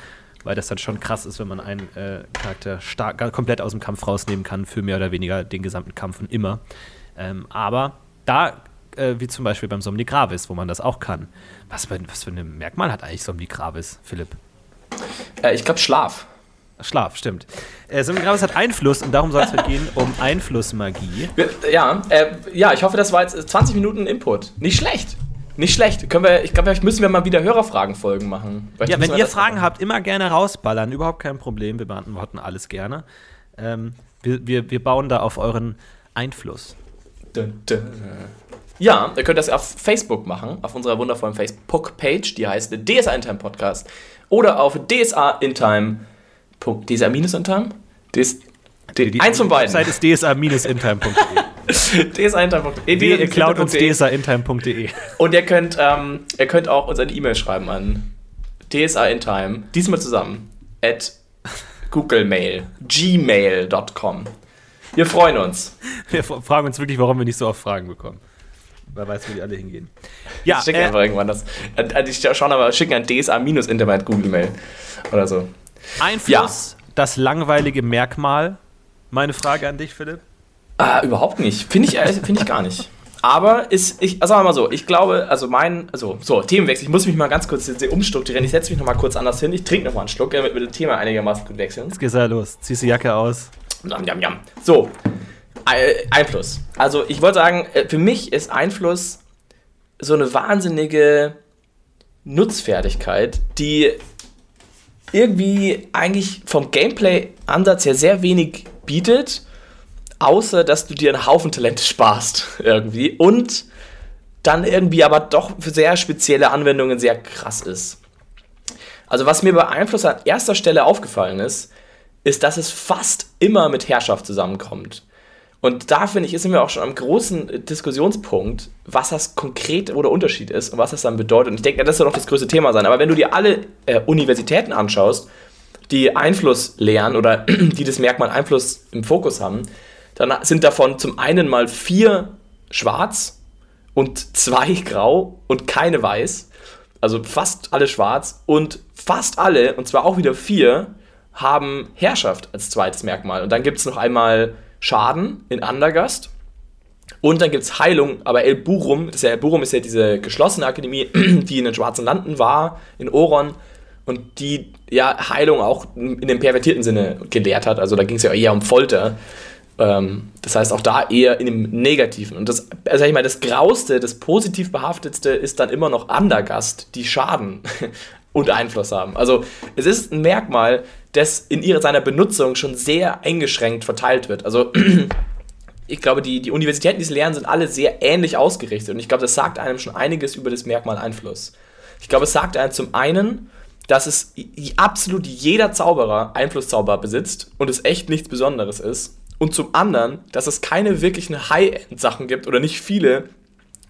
Speaker 3: weil das dann schon krass ist, wenn man einen äh, Charakter stark, komplett aus dem Kampf rausnehmen kann, für mehr oder weniger den gesamten Kampf und immer. Ähm, aber da, äh, wie zum Beispiel beim Somni Gravis, wo man das auch kann. Was für, was für ein Merkmal hat eigentlich Somni Gravis, Philipp?
Speaker 2: Äh, ich glaube, Schlaf.
Speaker 3: Schlaf, stimmt. Äh, Somni Gravis hat Einfluss und darum soll es gehen um Einflussmagie.
Speaker 2: Wir- Ja, äh, ja, ich hoffe, das war jetzt 20 Minuten Input. Nicht schlecht. Nicht schlecht. Können wir, ich glaube, vielleicht müssen wir mal wieder Hörerfragenfolgen machen. Vielleicht
Speaker 3: Ja, wenn ihr Fragen
Speaker 2: machen.
Speaker 3: habt, immer gerne rausballern. Überhaupt kein Problem. Wir beantworten alles gerne. Ähm, wir, wir, wir bauen da auf euren Einfluss.
Speaker 2: Dun, dun. Ja, ihr könnt das auf Facebook machen, auf unserer wundervollen Facebook-Page, die heißt DSA in Time Podcast. Oder auf DSA in Time. DSA minus in Time? DS, D, eins von beiden.
Speaker 3: Seid es dsa-intime.de.
Speaker 2: DSA in Time.
Speaker 3: Wehe, ihr klaut uns dsa-intime.de.
Speaker 2: Und ihr könnt, ähm, ihr könnt auch uns eine E-Mail schreiben an DSA in Time, diesmal zusammen, at Google Mail, gmail.com. Wir freuen uns.
Speaker 3: Wir fragen uns wirklich, warum wir nicht so oft Fragen bekommen. Wer weiß, wo die alle hingehen. Ja,
Speaker 2: Ich schicke
Speaker 3: äh,
Speaker 2: einfach irgendwann das. Äh, äh, Die schauen aber, schicken an DSA-Internet Google Mail. Oder so.
Speaker 3: Einfluss, das langweilige Merkmal. Meine Frage an dich, Philipp.
Speaker 2: Ah, überhaupt nicht. Finde ich, äh, find ich gar nicht. Aber ist, ich, also sagen wir mal so, ich glaube, also mein, also, so, Themenwechsel, ich muss mich mal ganz kurz umstrukturieren. Ich setze mich noch mal kurz anders hin. Ich trinke noch mal einen Schluck, damit wir das Thema einigermaßen gut wechseln.
Speaker 3: Jetzt geht's ja los. Ziehst die Jacke aus.
Speaker 2: So, Ei- Einfluss. Also ich wollte sagen, äh, für mich ist Einfluss so eine wahnsinnige Nutzfertigkeit, die irgendwie eigentlich vom Gameplay-Ansatz her sehr wenig bietet, außer dass du dir einen Haufen Talente sparst irgendwie und dann irgendwie aber doch für sehr spezielle Anwendungen sehr krass ist. Also was mir bei Einfluss an erster Stelle aufgefallen ist, ist, dass es fast immer mit Herrschaft zusammenkommt. Und da finde ich, sind wir auch schon am großen Diskussionspunkt, was das konkret oder Unterschied ist und was das dann bedeutet. Und ich denke, das soll doch das größte Thema sein. Aber wenn du dir alle äh, Universitäten anschaust, die Einfluss lehren oder die das Merkmal Einfluss im Fokus haben, dann sind davon zum einen mal vier schwarz und zwei grau und keine weiß. Also fast alle schwarz und fast alle, und zwar auch wieder vier, haben Herrschaft als zweites Merkmal. Und dann gibt es noch einmal Schaden in Andergast. Und dann gibt es Heilung, aber El Burum, das ist ja, El Burum ist ja diese geschlossene Akademie, die in den Schwarzen Landen war, in Oron, und die ja Heilung auch in dem pervertierten Sinne gelehrt hat. Also da ging es ja eher um Folter. Ähm, das heißt auch da eher in dem Negativen. Und das, also sag ich mal, das Grauste, das positiv behaftetste ist dann immer noch Andergast, die Schaden und Einfluss haben. Also es ist ein Merkmal, das in ihrer, seiner Benutzung schon sehr eingeschränkt verteilt wird. Also ich glaube, die, die Universitäten, die es lernen, sind alle sehr ähnlich ausgerichtet. Und ich glaube, das sagt einem schon einiges über das Merkmal Einfluss. Ich glaube, es sagt einen zum einen, dass es absolut jeder Zauberer Einflusszauber besitzt und es echt nichts Besonderes ist. Und zum anderen, dass es keine wirklichen High-End-Sachen gibt oder nicht viele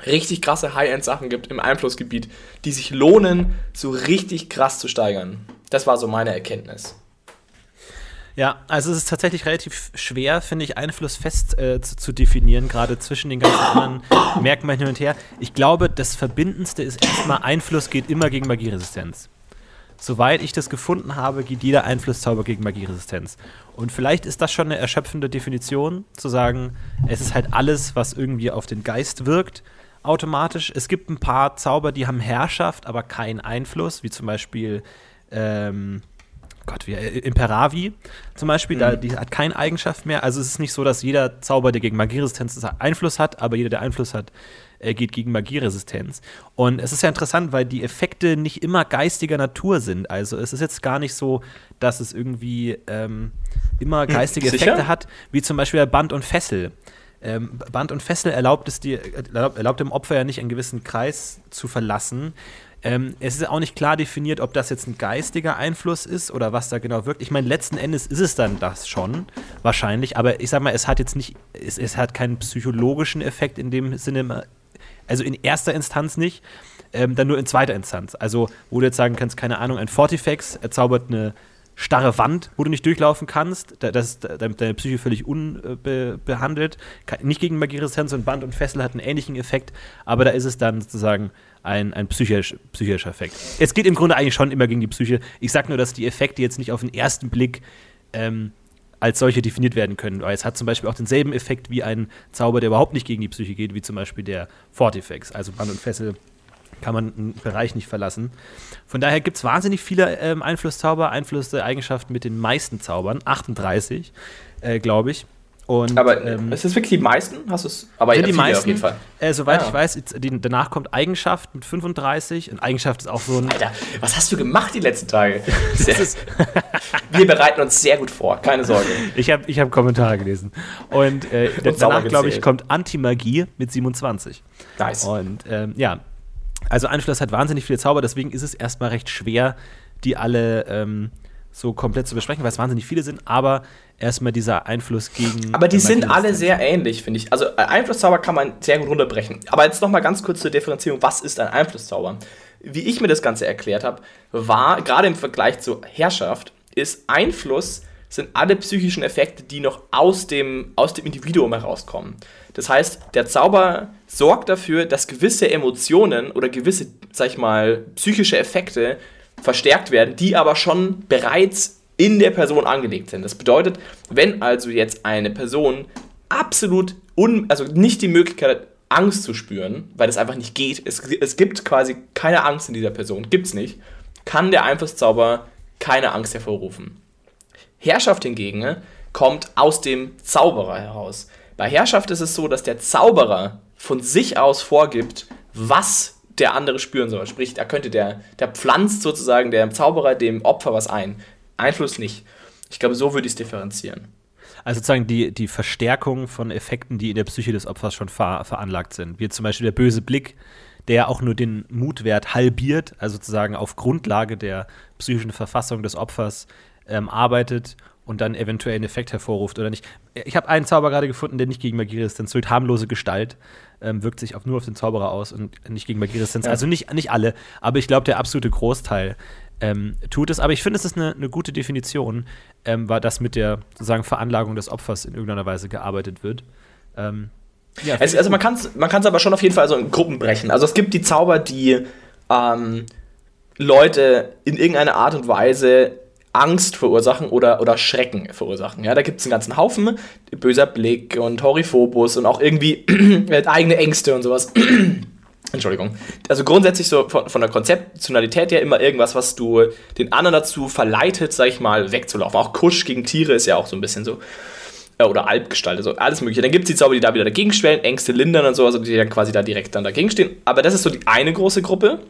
Speaker 2: richtig krasse High-End-Sachen gibt im Einflussgebiet, die sich lohnen, so richtig krass zu steigern. Das war so meine Erkenntnis.
Speaker 3: Ja, also es ist tatsächlich relativ schwer, finde ich, Einfluss fest äh, zu, zu, definieren, gerade zwischen den ganzen anderen Merkmalen hin und her. Ich glaube, das Verbindendste ist erstmal, Einfluss geht immer gegen Magieresistenz. Soweit ich das gefunden habe, geht jeder Einflusszauber gegen Magieresistenz. Und vielleicht ist das schon eine erschöpfende Definition, zu sagen, es ist halt alles, was irgendwie auf den Geist wirkt, automatisch. Es gibt ein paar Zauber, die haben Herrschaft, aber keinen Einfluss, wie zum Beispiel ähm, Gott, wie äh, Imperavi zum Beispiel, mhm. da, die hat keine Eigenschaft mehr. Also es ist nicht so, dass jeder Zauber, der gegen Magieresistenz Einfluss hat, aber jeder, der Einfluss hat, äh, geht gegen Magieresistenz. Und es ist ja interessant, weil die Effekte nicht immer geistiger Natur sind. Also es ist jetzt gar nicht so, dass es irgendwie ähm, immer hm, geistige Effekte hat, wie zum Beispiel Band und Fessel. Ähm, Band und Fessel erlaubt es dir, erlaubt, erlaubt dem Opfer ja nicht einen gewissen Kreis zu verlassen. Ähm, es ist auch nicht klar definiert, ob das jetzt ein geistiger Einfluss ist oder was da genau wirkt. Ich meine, letzten Endes ist es dann das schon, wahrscheinlich, aber ich sag mal, es hat jetzt nicht, es, es hat keinen psychologischen Effekt in dem Sinne, also in erster Instanz nicht, ähm, dann nur in zweiter Instanz. Also, wo du jetzt sagen kannst, keine Ahnung, ein Fortifex erzaubert eine starre Wand, wo du nicht durchlaufen kannst. Das ist deine Psyche völlig unbehandelt. Nicht gegen Magieresistenz und Band und Fessel hat einen ähnlichen Effekt, aber da ist es dann sozusagen ein, ein psychisch, psychischer Effekt. Es geht im Grunde eigentlich schon immer gegen die Psyche. Ich sage nur, dass die Effekte jetzt nicht auf den ersten Blick ähm, als solche definiert werden können. Weil es hat zum Beispiel auch denselben Effekt wie ein Zauber, der überhaupt nicht gegen die Psyche geht, wie zum Beispiel der Fortifex. Also Band und Fessel kann man einen Bereich nicht verlassen. Von daher gibt es wahnsinnig viele ähm, Einflusszauber, Einflusseigenschaften mit den meisten Zaubern, 38, äh, glaube ich. Und,
Speaker 2: aber ähm, ist es wirklich die meisten? Hast es?
Speaker 3: Aber sind die meisten, auf jeden Fall. Äh, soweit ah. ich weiß, die, danach kommt Eigenschaft mit 35. Und Eigenschaft ist auch so ein.
Speaker 2: Alter, was hast du gemacht die letzten Tage? Wir bereiten uns sehr gut vor, keine Sorge.
Speaker 3: Ich habe ich hab Kommentare gelesen. Und, äh, Und danach, glaube ich, kommt Antimagie mit 27. Nice. Und ähm, ja, also Einfluss hat wahnsinnig viele Zauber, deswegen ist es erstmal recht schwer, die alle ähm, so komplett zu besprechen, weil es wahnsinnig viele sind, aber erstmal dieser Einfluss gegen.
Speaker 2: Aber die sind alle sehr ähnlich, finde ich. Also äh, Einflusszauber kann man sehr gut runterbrechen. Aber jetzt nochmal ganz kurz zur Differenzierung, was ist ein Einflusszauber? Wie ich mir das Ganze erklärt habe, war, gerade im Vergleich zur Herrschaft, ist Einfluss sind alle psychischen Effekte, die noch aus dem, aus dem Individuum herauskommen. Das heißt, der Zauber sorgt dafür, dass gewisse Emotionen oder gewisse, sag ich mal, psychische Effekte verstärkt werden, die aber schon bereits in der Person angelegt sind. Das bedeutet, wenn also jetzt eine Person absolut un, also nicht die Möglichkeit hat, Angst zu spüren, weil das einfach nicht geht, es, es gibt quasi keine Angst in dieser Person, gibt es nicht, kann der Einflusszauber keine Angst hervorrufen. Herrschaft hingegen kommt aus dem Zauberer heraus. Bei Herrschaft ist es so, dass der Zauberer von sich aus vorgibt, was der andere spüren soll. Sprich, da könnte der, der pflanzt sozusagen der Zauberer dem Opfer was ein. Einfluss nicht. Ich glaube, so würde ich es differenzieren.
Speaker 3: Also sozusagen die, die Verstärkung von Effekten, die in der Psyche des Opfers schon ver veranlagt sind. Wie zum Beispiel der böse Blick, der auch nur den Mutwert halbiert, also sozusagen auf Grundlage der psychischen Verfassung des Opfers ähm, arbeitet und dann eventuell einen Effekt hervorruft oder nicht. Ich habe einen Zauber gerade gefunden, der nicht gegen Magieresistenz wirkt. Harmlose Gestalt ähm, wirkt sich auf, nur auf den Zauberer aus und nicht gegen Magieresistenz. Ja. Also nicht, nicht alle, aber ich glaube, der absolute Großteil ähm, tut es. Aber ich finde, es ist eine, eine gute Definition, ähm, war das mit der sozusagen Veranlagung des Opfers in irgendeiner Weise gearbeitet wird. Ähm,
Speaker 2: ja, also, also man kann es man aber schon auf jeden Fall so in Gruppen brechen. Also es gibt die Zauber, die ähm, Leute in irgendeiner Art und Weise Angst verursachen oder, oder Schrecken verursachen. Ja, da gibt es einen ganzen Haufen, böser Blick und Horiphobus und auch irgendwie eigene Ängste und sowas. Entschuldigung. Also grundsätzlich so von, von, der Konzeptionalität her immer irgendwas, was du den anderen dazu verleitet, sag ich mal, wegzulaufen. Auch Kusch gegen Tiere ist ja auch so ein bisschen so. Äh, oder Albgestalt, also alles mögliche. Dann gibt es die Zauber, die da wieder dagegen schwellen, Ängste lindern und so, also die dann quasi da direkt dann dagegen stehen. Aber das ist so die eine große Gruppe.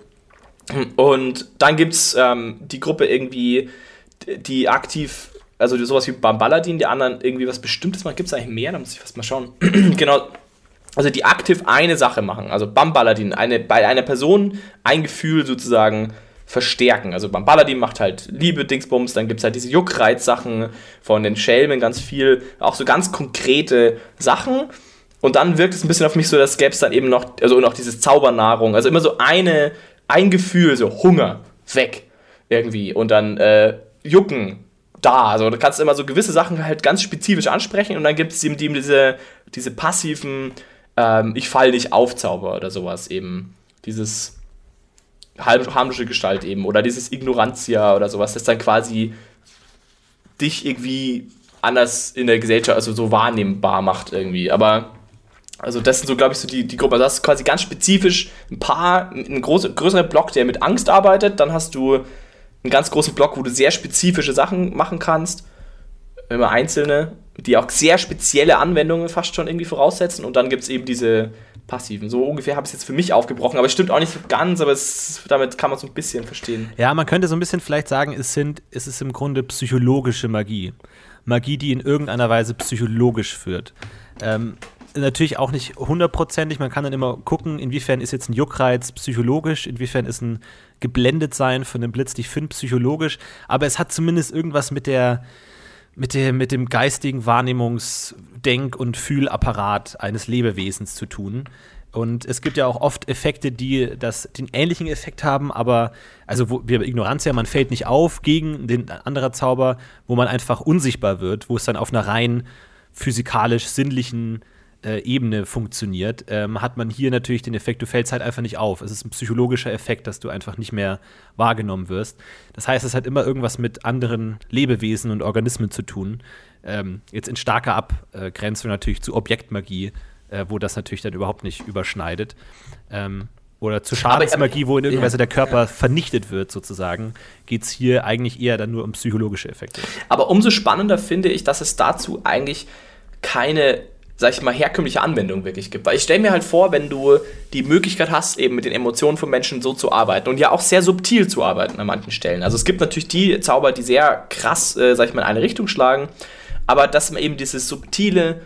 Speaker 2: Und dann gibt es ähm, die Gruppe irgendwie, die aktiv, also sowas wie Bambaladin, die anderen irgendwie was Bestimmtes machen. Gibt es eigentlich mehr? Da muss ich fast mal schauen. genau. Also die aktiv eine Sache machen. Also beim Paladin, eine, bei einer Person ein Gefühl sozusagen verstärken. Also beim Paladin macht halt Liebe, Dingsbums, dann gibt es halt diese Juckreiz-Sachen von den Schelmen ganz viel, auch so ganz konkrete Sachen. Und dann wirkt es ein bisschen auf mich so, dass gäbe es dann eben noch, also noch dieses Zaubernahrung, also immer so eine, ein Gefühl, so Hunger, weg, irgendwie. Und dann äh, Jucken, da. Also du kannst immer so gewisse Sachen halt ganz spezifisch ansprechen und dann gibt es eben diese, diese passiven ähm, Ich fall nicht auf Zauber oder sowas eben. Dieses harmlose Gestalt eben oder dieses Ignorantia oder sowas, das dann quasi dich irgendwie anders in der Gesellschaft, also so wahrnehmbar macht irgendwie. Aber also das sind so, glaube ich, so die, die Gruppe. Also das ist quasi ganz spezifisch ein paar, ein groß, größerer Block, der mit Angst arbeitet. Dann hast du einen ganz großen Block, wo du sehr spezifische Sachen machen kannst. Immer einzelne, die auch sehr spezielle Anwendungen fast schon irgendwie voraussetzen. Und dann gibt es eben diese passiven. So ungefähr habe ich es jetzt für mich aufgebrochen, aber es stimmt auch nicht ganz, aber es, damit kann man so ein bisschen verstehen.
Speaker 3: Ja, man könnte so ein bisschen vielleicht sagen, es, sind, es ist im Grunde psychologische Magie. Magie, die in irgendeiner Weise psychologisch führt. Ähm, natürlich auch nicht hundertprozentig. Man kann dann immer gucken, inwiefern ist jetzt ein Juckreiz psychologisch, inwiefern ist ein Geblendetsein von dem Blitz, ich finde, psychologisch. Aber es hat zumindest irgendwas mit der, mit, der, mit dem geistigen Wahrnehmungs-, Denk- und Fühlapparat eines Lebewesens zu tun. Und es gibt ja auch oft Effekte, die das, den ähnlichen Effekt haben, aber, also wo, wir Ignoranz ja, man fällt nicht auf gegen den anderen Zauber, wo man einfach unsichtbar wird, wo es dann auf einer rein physikalisch-sinnlichen äh, Ebene funktioniert, ähm, hat man hier natürlich den Effekt, du fällst halt einfach nicht auf. Es ist ein psychologischer Effekt, dass du einfach nicht mehr wahrgenommen wirst. Das heißt, es hat immer irgendwas mit anderen Lebewesen und Organismen zu tun. Ähm, jetzt in starker Abgrenzung natürlich zu Objektmagie, äh, wo das natürlich dann überhaupt nicht überschneidet. Ähm, oder zu Schadensmagie, wo in irgendeiner Weise der Körper vernichtet wird, sozusagen, geht es hier eigentlich eher dann nur um psychologische Effekte.
Speaker 2: Aber umso spannender finde ich, dass es dazu eigentlich keine sag ich mal, herkömmliche Anwendung wirklich gibt. Weil ich stelle mir halt vor, wenn du die Möglichkeit hast, eben mit den Emotionen von Menschen so zu arbeiten und ja auch sehr subtil zu arbeiten an manchen Stellen. Also es gibt natürlich die Zauber, die sehr krass, äh, sag ich mal, in eine Richtung schlagen, aber dass man eben dieses Subtile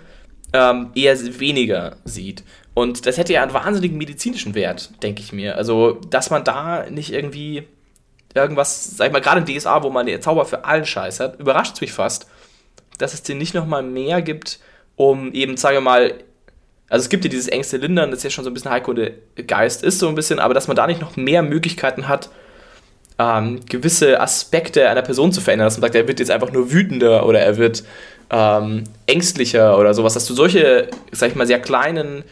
Speaker 2: ähm, eher weniger sieht. Und das hätte ja einen wahnsinnigen medizinischen Wert, denke ich mir. Also, dass man da nicht irgendwie irgendwas, sag ich mal, gerade in DSA, wo man den Zauber für allen Scheiß hat, überrascht mich fast, dass es den nicht nochmal mehr gibt, um eben, sagen wir mal, also es gibt ja dieses engste Lindern, das ja schon so ein bisschen Heilkunde-Geist ist, so ein bisschen, aber dass man da nicht noch mehr Möglichkeiten hat, ähm, gewisse Aspekte einer Person zu verändern, dass man sagt, er wird jetzt einfach nur wütender oder er wird ähm, ängstlicher oder sowas, dass du solche, sag ich mal, sehr kleinen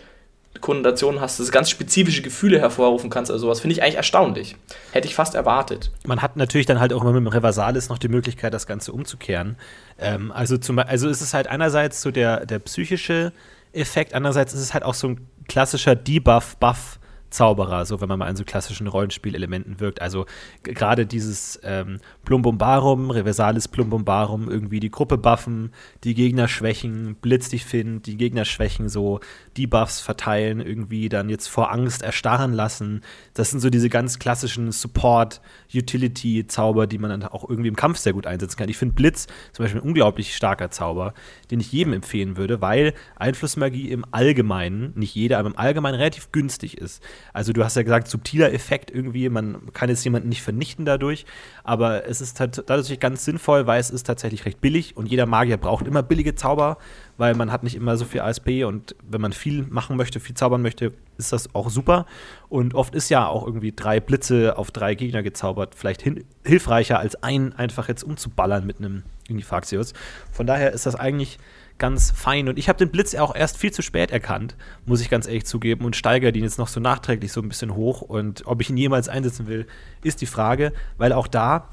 Speaker 2: Konnotationen hast, dass du ganz spezifische Gefühle hervorrufen kannst, also sowas, finde ich eigentlich erstaunlich. Hätte ich fast erwartet.
Speaker 3: Man hat natürlich dann halt auch immer mit dem Reversalis noch die Möglichkeit, das Ganze umzukehren. Ähm, also, zum, also ist es halt einerseits so der, der psychische Effekt, andererseits ist es halt auch so ein klassischer Debuff-Buff. Zauberer, so wenn man mal an so klassischen Rollenspielelementen wirkt. Also gerade dieses ähm, Plumbumbarum, Reversalis Plumbumbarum, irgendwie die Gruppe buffen, die Gegner schwächen, Blitz dich finden, die Gegner schwächen, so Debuffs verteilen, irgendwie dann jetzt vor Angst erstarren lassen. Das sind so diese ganz klassischen Support-Utility-Zauber, die man dann auch irgendwie im Kampf sehr gut einsetzen kann. Ich finde Blitz zum Beispiel ein unglaublich starker Zauber, den ich jedem empfehlen würde, weil Einflussmagie im Allgemeinen, nicht jeder, aber im Allgemeinen relativ günstig ist. Also du hast ja gesagt, subtiler Effekt irgendwie, man kann jetzt jemanden nicht vernichten dadurch, aber es ist dadurch ganz sinnvoll, weil es ist tatsächlich recht billig und jeder Magier braucht immer billige Zauber, weil man hat nicht immer so viel ASP und wenn man viel machen möchte, viel zaubern möchte, ist das auch super. Und oft ist ja auch irgendwie drei Blitze auf drei Gegner gezaubert vielleicht hilfreicher als einen einfach jetzt umzuballern mit einem Unifaxius. Von daher ist das eigentlich ganz fein. Und ich habe den Blitz auch erst viel zu spät erkannt, muss ich ganz ehrlich zugeben, und steigere den jetzt noch so nachträglich so ein bisschen hoch. Und ob ich ihn jemals einsetzen will, ist die Frage, weil auch da,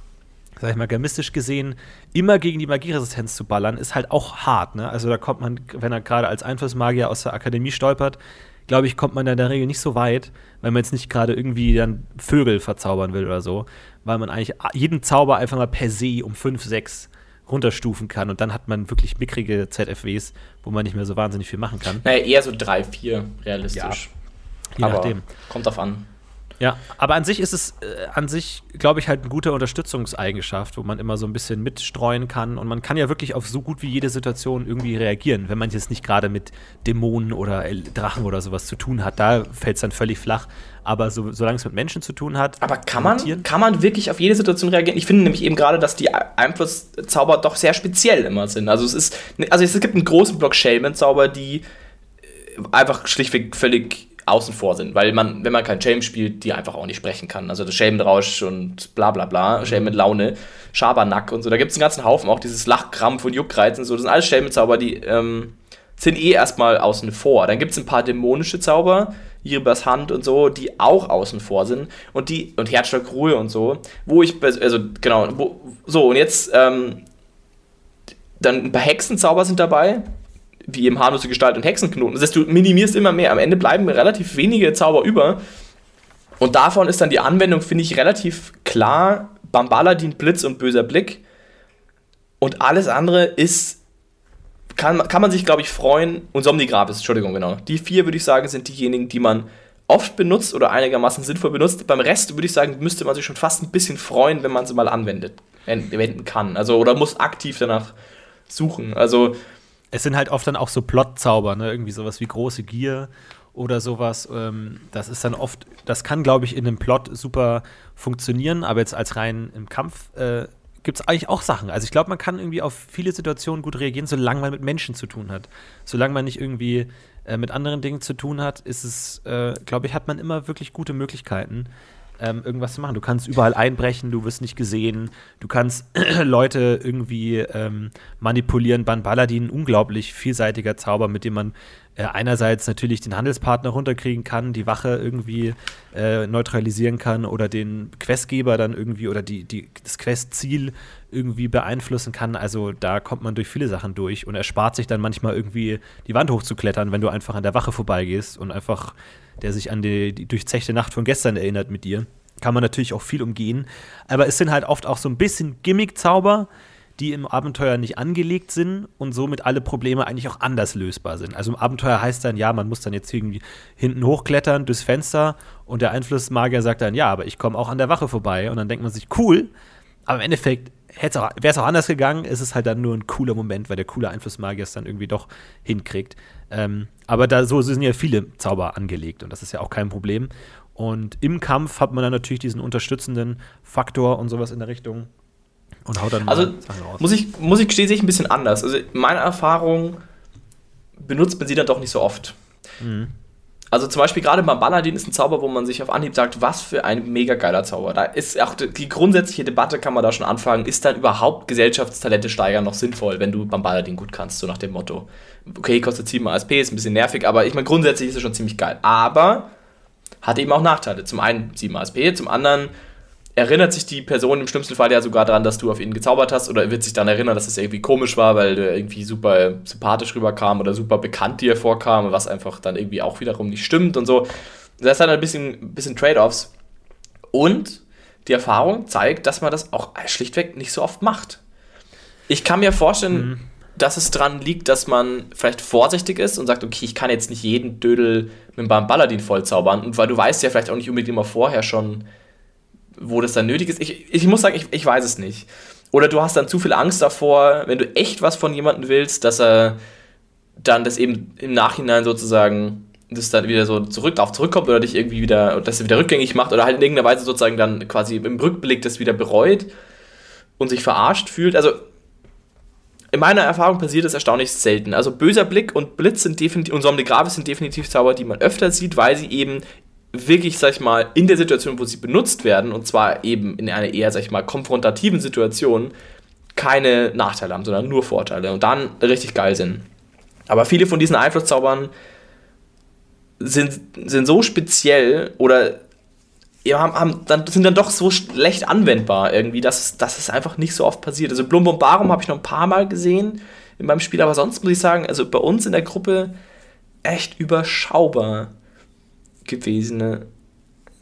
Speaker 3: sag ich mal, gamistisch gesehen, immer gegen die Magieresistenz zu ballern, ist halt auch hart. Ne? Also da kommt man, wenn er gerade als Einflussmagier aus der Akademie stolpert, glaube ich, kommt man da in der Regel nicht so weit, weil man jetzt nicht gerade irgendwie dann Vögel verzaubern will oder so, weil man eigentlich jeden Zauber einfach mal per se um 5, 6 runterstufen kann und dann hat man wirklich mickrige ZFWs, wo man nicht mehr so wahnsinnig viel machen kann.
Speaker 2: Naja, eher so drei, vier realistisch.
Speaker 3: Ja, je nachdem.
Speaker 2: Kommt drauf an.
Speaker 3: Ja, aber an sich ist es äh, an sich, glaube ich, halt eine gute Unterstützungseigenschaft, wo man immer so ein bisschen mitstreuen kann. Und man kann ja wirklich auf so gut wie jede Situation irgendwie reagieren, wenn man jetzt nicht gerade mit Dämonen oder Drachen oder sowas zu tun hat. Da fällt es dann völlig flach. Aber so, solange es mit Menschen zu tun hat.
Speaker 2: Aber kann man, kann man wirklich auf jede Situation reagieren? Ich finde nämlich eben gerade, dass die Einflusszauber doch sehr speziell immer sind. Also es ist, also es gibt einen großen Block Shaman-Zauber, die äh, einfach schlichtweg völlig außen vor sind, weil man, wenn man kein Shame spielt, die einfach auch nicht sprechen kann. Also das Shame-Rausch und bla bla bla, Shame mit Laune, Schabernack und so. Da gibt es einen ganzen Haufen, auch dieses Lachkrampf und Juckreiz und so. Das sind alles Shame-Zauber, die ähm, sind eh erstmal außen vor. Dann gibt es ein paar dämonische Zauber, Iribas Hand und so, die auch außen vor sind. Und die, und Herzschlag Ruhe und so, wo ich, also genau, wo, so, und jetzt, ähm, dann ein paar Hexenzauber sind dabei, wie eben harmlose Gestalt und Hexenknoten. Das heißt, du minimierst immer mehr. Am Ende bleiben relativ wenige Zauber über. Und davon ist dann die Anwendung, finde ich, relativ klar. Bambaladin, Blitz und böser Blick. Und alles andere ist, kann, kann man sich, glaube ich, freuen. Und Somnigravis, Entschuldigung, genau. Die vier, würde ich sagen, sind diejenigen, die man oft benutzt oder einigermaßen sinnvoll benutzt. Beim Rest, würde ich sagen, müsste man sich schon fast ein bisschen freuen, wenn man sie mal anwendet, wenden kann. Also, oder muss aktiv danach suchen. Also,
Speaker 3: es sind halt oft dann auch so Plotzauber, ne? Irgendwie sowas wie große Gier oder sowas. Ähm, das ist dann oft, das kann, glaube ich, in einem Plot super funktionieren, aber jetzt als rein im Kampf äh, gibt es eigentlich auch Sachen. Also ich glaube, man kann irgendwie auf viele Situationen gut reagieren, solange man mit Menschen zu tun hat. Solange man nicht irgendwie äh, mit anderen Dingen zu tun hat, ist es, äh, glaube ich, hat man immer wirklich gute Möglichkeiten, ähm, irgendwas zu machen. Du kannst überall einbrechen, du wirst nicht gesehen, du kannst Leute irgendwie ähm, manipulieren. Ban Baladin, unglaublich vielseitiger Zauber, mit dem man äh, einerseits natürlich den Handelspartner runterkriegen kann, die Wache irgendwie äh, neutralisieren kann oder den Questgeber dann irgendwie oder die, die, das Questziel irgendwie beeinflussen kann. Also da kommt man durch viele Sachen durch und erspart sich dann manchmal irgendwie die Wand hochzuklettern, wenn du einfach an der Wache vorbeigehst und einfach der sich an die, die durchzechte Nacht von gestern erinnert mit dir. Kann man natürlich auch viel umgehen. Aber es sind halt oft auch so ein bisschen Gimmick-Zauber, die im Abenteuer nicht angelegt sind und somit alle Probleme eigentlich auch anders lösbar sind. Also im Abenteuer heißt dann, ja, man muss dann jetzt irgendwie hinten hochklettern durchs Fenster und der Einflussmagier sagt dann, ja, aber ich komme auch an der Wache vorbei. Und dann denkt man sich, cool, aber im Endeffekt wäre es auch anders gegangen, ist es halt dann nur ein cooler Moment, weil der coole Einflussmagier es dann irgendwie doch hinkriegt. Ähm, aber da so sind ja viele Zauber angelegt und das ist ja auch kein Problem. Und im Kampf hat man dann natürlich diesen unterstützenden Faktor und sowas in der Richtung
Speaker 2: und haut dann also, Sachen raus. Muss ich, muss ich gestehen, sehe ich ein bisschen anders. Also meine Erfahrung benutzt man sie dann doch nicht so oft. Mhm. Also zum Beispiel gerade beim Baladin ist ein Zauber, wo man sich auf Anhieb sagt, was für ein mega geiler Zauber. Da ist auch die grundsätzliche Debatte, kann man da schon anfangen, ist dann überhaupt Gesellschaftstalente steigern noch sinnvoll, wenn du beim Baladin gut kannst, so nach dem Motto. Okay, kostet 7 ASP, ist ein bisschen nervig, aber ich meine, grundsätzlich ist es schon ziemlich geil. Aber hat eben auch Nachteile. Zum einen 7 ASP, zum anderen erinnert sich die Person im schlimmsten Fall ja sogar daran, dass du auf ihn gezaubert hast oder wird sich dann erinnern, dass es irgendwie komisch war, weil der irgendwie super sympathisch rüberkam oder super bekannt dir vorkam, was einfach dann irgendwie auch wiederum nicht stimmt und so. Das ist dann ein bisschen, bisschen Trade-offs. Und die Erfahrung zeigt, dass man das auch schlichtweg nicht so oft macht. Ich kann mir vorstellen, mhm. dass es dran liegt, dass man vielleicht vorsichtig ist und sagt, okay, ich kann jetzt nicht jeden Dödel mit einem Balladin vollzaubern. Und weil du weißt ja vielleicht auch nicht unbedingt immer vorher schon, wo das dann nötig ist. Ich, ich muss sagen, ich, ich weiß es nicht. Oder du hast dann zu viel Angst davor, wenn du echt was von jemandem willst, dass er dann das eben im Nachhinein sozusagen das dann wieder so zurück darauf zurückkommt oder dich irgendwie wieder, dass er wieder rückgängig macht oder halt in irgendeiner Weise sozusagen dann quasi im Rückblick das wieder bereut und sich verarscht fühlt. Also in meiner Erfahrung passiert das erstaunlich selten. Also böser Blick und Blitz sind definitiv und Somnigrave sind definitiv Zauber, die man öfter sieht, weil sie eben wirklich, sag ich mal, in der Situation, wo sie benutzt werden, und zwar eben in einer eher, sag ich mal, konfrontativen Situation, keine Nachteile haben, sondern nur Vorteile und dann richtig geil sind. Aber viele von diesen Einflusszaubern sind, sind so speziell oder ja, haben, haben, dann, sind dann doch so schlecht anwendbar irgendwie, dass, dass es einfach nicht so oft passiert. Also Blum Bombarum habe ich noch ein paar Mal gesehen in meinem Spiel, aber sonst muss ich sagen, also bei uns in der Gruppe echt überschaubar gewesen.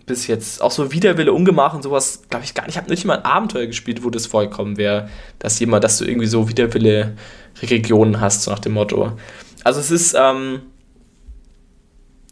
Speaker 2: Bis jetzt. Auch so Widerwille, Ungemach und sowas, glaube ich gar nicht. Ich habe nicht mal ein Abenteuer gespielt, wo das vorkommen wäre, dass jemand, dass du irgendwie so Widerwille Regionen hast, so nach dem Motto. Also es ist ähm,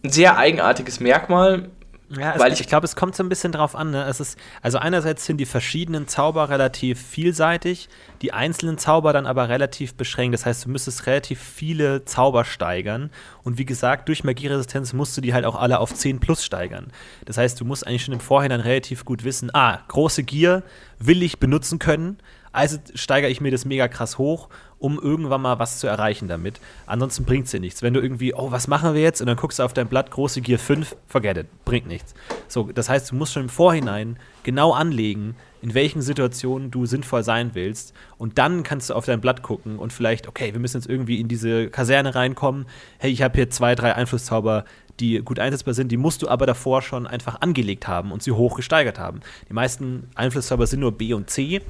Speaker 2: ein sehr eigenartiges Merkmal.
Speaker 3: Ja, weil ich, ich glaube, es kommt so ein bisschen drauf an. Ne? Es ist, also einerseits sind die verschiedenen Zauber relativ vielseitig, die einzelnen Zauber dann aber relativ beschränkt. Das heißt, du müsstest relativ viele Zauber steigern. Und wie gesagt, durch Magieresistenz musst du die halt auch alle auf 10 plus steigern. Das heißt, du musst eigentlich schon im Vorhinein relativ gut wissen, ah, große Gier will ich benutzen können. Also steigere ich mir das mega krass hoch um irgendwann mal was zu erreichen damit. Ansonsten bringt es dir nichts. Wenn du irgendwie, oh, was machen wir jetzt? Und dann guckst du auf dein Blatt, große Gier 5, forget it, bringt nichts. So, das heißt, du musst schon im Vorhinein genau anlegen, in welchen Situationen du sinnvoll sein willst. Und dann kannst du auf dein Blatt gucken und vielleicht, okay, wir müssen jetzt irgendwie in diese Kaserne reinkommen. Hey, ich habe hier zwei, drei Einflusszauber, die gut einsetzbar sind, die musst du aber davor schon einfach angelegt haben und sie hoch gesteigert haben. Die meisten Einflusszauber sind nur B und C.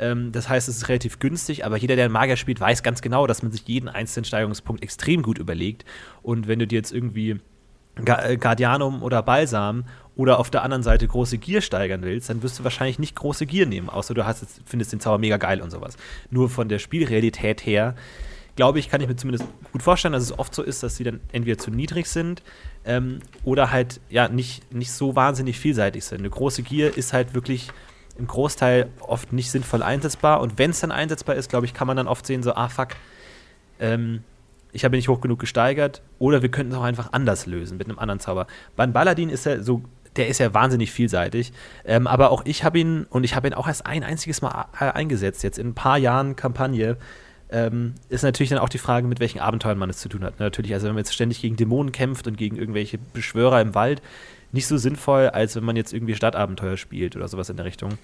Speaker 3: Ähm, das heißt, es ist relativ günstig, aber jeder, der einen Magier spielt, weiß ganz genau, dass man sich jeden einzelnen Steigerungspunkt extrem gut überlegt. Und wenn du dir jetzt irgendwie äh, Guardianum oder Balsam oder auf der anderen Seite große Gier steigern willst, dann wirst du wahrscheinlich nicht große Gier nehmen, außer du hast jetzt, findest den Zauber mega geil und sowas. Nur von der Spielrealität her, glaube ich, kann ich mir zumindest gut vorstellen, dass es oft so ist, dass sie dann entweder zu niedrig sind ähm, oder halt ja nicht, nicht so wahnsinnig vielseitig sind. Eine große Gier ist halt wirklich im Großteil oft nicht sinnvoll einsetzbar. Und wenn es dann einsetzbar ist, glaube ich, kann man dann oft sehen, so, ah fuck, ähm, ich habe nicht hoch genug gesteigert. Oder wir könnten es auch einfach anders lösen mit einem anderen Zauber. Beim Baladin ist er so, der ist ja wahnsinnig vielseitig. Ähm, aber auch ich habe ihn, und ich habe ihn auch erst ein einziges Mal äh, eingesetzt, jetzt in ein paar Jahren Kampagne. Ähm, ist natürlich dann auch die Frage, mit welchen Abenteuern man es zu tun hat. Natürlich, also wenn man jetzt ständig gegen Dämonen kämpft und gegen irgendwelche Beschwörer im Wald, nicht so sinnvoll, als wenn man jetzt irgendwie Stadtabenteuer spielt oder sowas in der Richtung.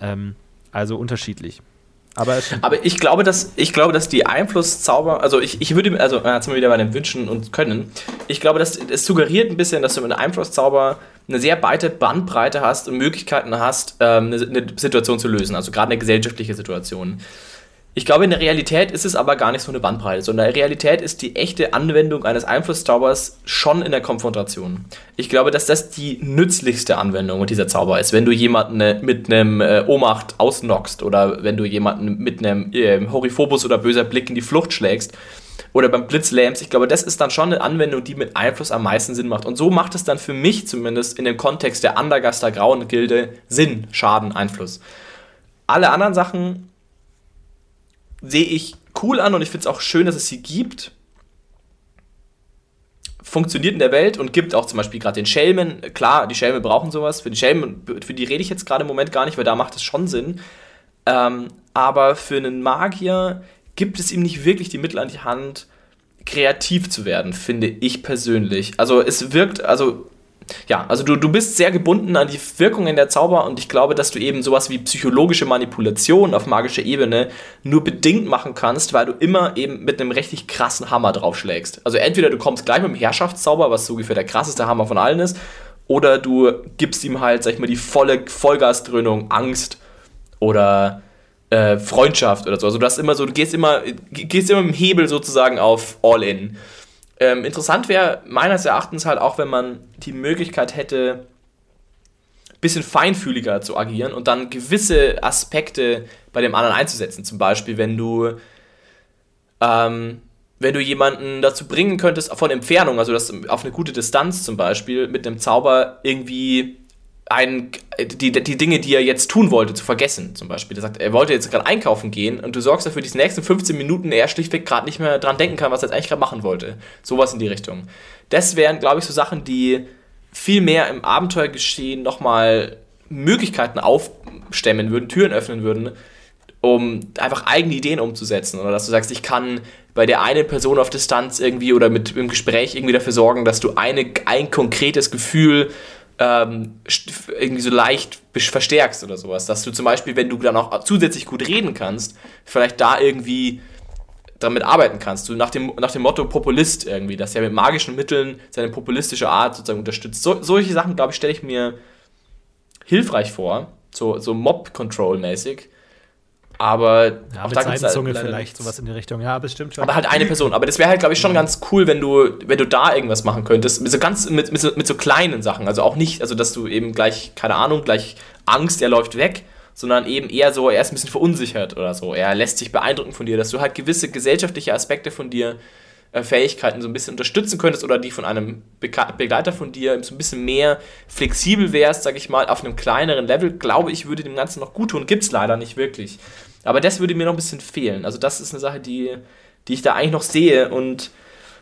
Speaker 3: Ähm, also unterschiedlich.
Speaker 2: Aber, Aber, ich glaube, dass ich glaube, dass die Einflusszauber, also ich, ich würde, also jetzt sind wir wieder bei den Wünschen und Können. Ich glaube, dass es suggeriert ein bisschen, dass du mit einem Einflusszauber eine sehr weite Bandbreite hast und Möglichkeiten hast, ähm, eine Situation zu lösen, also gerade eine gesellschaftliche Situation. Ich glaube, in der Realität ist es aber gar nicht so eine Bandbreite, sondern in der Realität ist die echte Anwendung eines Einflusszaubers schon in der Konfrontation. Ich glaube, dass das die nützlichste Anwendung dieser Zauber ist, wenn du jemanden äh, mit einem äh, Ohnmacht ausnockst oder wenn du jemanden mit einem äh, Horiphobus oder böser Blick in die Flucht schlägst oder beim Blitz lähmst. Ich glaube, das ist dann schon eine Anwendung, die mit Einfluss am meisten Sinn macht. Und so macht es dann für mich zumindest in dem Kontext der Andergaster Grauen Gilde Sinn, Schaden, Einfluss. Alle anderen Sachen sehe ich cool an und ich finde es auch schön, dass es sie gibt. Funktioniert in der Welt und gibt auch zum Beispiel gerade den Schelmen. Klar, die Schelme brauchen sowas. Für die Schelmen, für die rede ich jetzt gerade im Moment gar nicht, weil da macht es schon Sinn. Ähm, aber für einen Magier gibt es ihm nicht wirklich die Mittel an die Hand, kreativ zu werden, finde ich persönlich. Also es wirkt, also ja, also du, du bist sehr gebunden an die Wirkungen der Zauber und ich glaube, dass du eben sowas wie psychologische Manipulation auf magischer Ebene nur bedingt machen kannst, weil du immer eben mit einem richtig krassen Hammer draufschlägst. Also entweder du kommst gleich mit dem Herrschaftszauber, was so ungefähr der krasseste Hammer von allen ist, oder du gibst ihm halt, sag ich mal, die volle Vollgasdröhnung, Angst oder äh, Freundschaft oder so. Also du hast immer so, du gehst immer, gehst immer mit dem Hebel sozusagen auf All-In. Ähm, interessant wäre meines Erachtens halt auch, wenn man die Möglichkeit hätte, ein bisschen feinfühliger zu agieren und dann gewisse Aspekte bei dem anderen einzusetzen. Zum Beispiel, wenn du, ähm, wenn du jemanden dazu bringen könntest, von Entfernung, also das auf eine gute Distanz zum Beispiel, mit einem Zauber irgendwie einen, die, die Dinge, die er jetzt tun wollte, zu vergessen. Zum Beispiel. Er sagt, er wollte jetzt gerade einkaufen gehen und du sorgst dafür, dass die nächsten 15 Minuten er schlichtweg gerade nicht mehr dran denken kann, was er jetzt eigentlich gerade machen wollte. Sowas in die Richtung. Das wären, glaube ich, so Sachen, die viel mehr im Abenteuergeschehen nochmal Möglichkeiten aufstemmen würden, Türen öffnen würden, um einfach eigene Ideen umzusetzen. Oder dass du sagst, ich kann bei der einen Person auf Distanz irgendwie oder mit im Gespräch irgendwie dafür sorgen, dass du eine, ein konkretes Gefühl ähm, irgendwie so leicht verstärkst oder sowas. Dass du zum Beispiel, wenn du dann auch zusätzlich gut reden kannst, vielleicht da irgendwie damit arbeiten kannst. Du nach dem, nach dem Motto Populist irgendwie, dass er mit magischen Mitteln seine populistische Art sozusagen unterstützt. So, solche Sachen, glaube ich, stelle ich mir hilfreich vor, so, so Mob-Control-mäßig. Aber
Speaker 3: ja, auch da Zunge vielleicht sowas in die Richtung. Ja, bestimmt schon.
Speaker 2: Aber halt eine Person. Aber das wäre halt, glaube ich, schon ganz cool, wenn du, wenn du da irgendwas machen könntest. Mit so ganz, mit, mit, so, mit so kleinen Sachen. Also auch nicht, also dass du eben gleich, keine Ahnung, gleich Angst, er läuft weg, sondern eben eher so, er ist ein bisschen verunsichert oder so. Er lässt sich beeindrucken von dir, dass du halt gewisse gesellschaftliche Aspekte von dir äh, Fähigkeiten so ein bisschen unterstützen könntest oder die von einem Begleiter von dir so ein bisschen mehr flexibel wärst, sag ich mal, auf einem kleineren Level, glaube ich, würde dem Ganzen noch gut tun. Gibt es leider nicht wirklich. Aber das würde mir noch ein bisschen fehlen. Also das ist eine Sache, die, die ich da eigentlich noch sehe. Und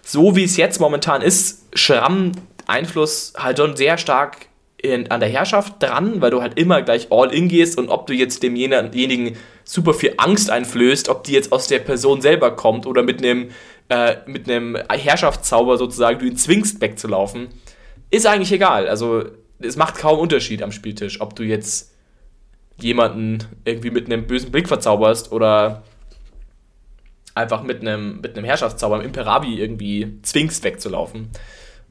Speaker 2: so wie es jetzt momentan ist, Schramm Einfluss halt schon sehr stark in, an der Herrschaft dran, weil du halt immer gleich all in gehst und ob du jetzt demjenigen super viel Angst einflößt, ob die jetzt aus der Person selber kommt oder mit einem äh, mit einem Herrschaftszauber sozusagen du ihn zwingst wegzulaufen, ist eigentlich egal. Also es macht kaum Unterschied am Spieltisch, ob du jetzt jemanden irgendwie mit einem bösen Blick verzauberst oder einfach mit einem, mit einem Herrschaftszauber im Imperabi irgendwie zwingst wegzulaufen.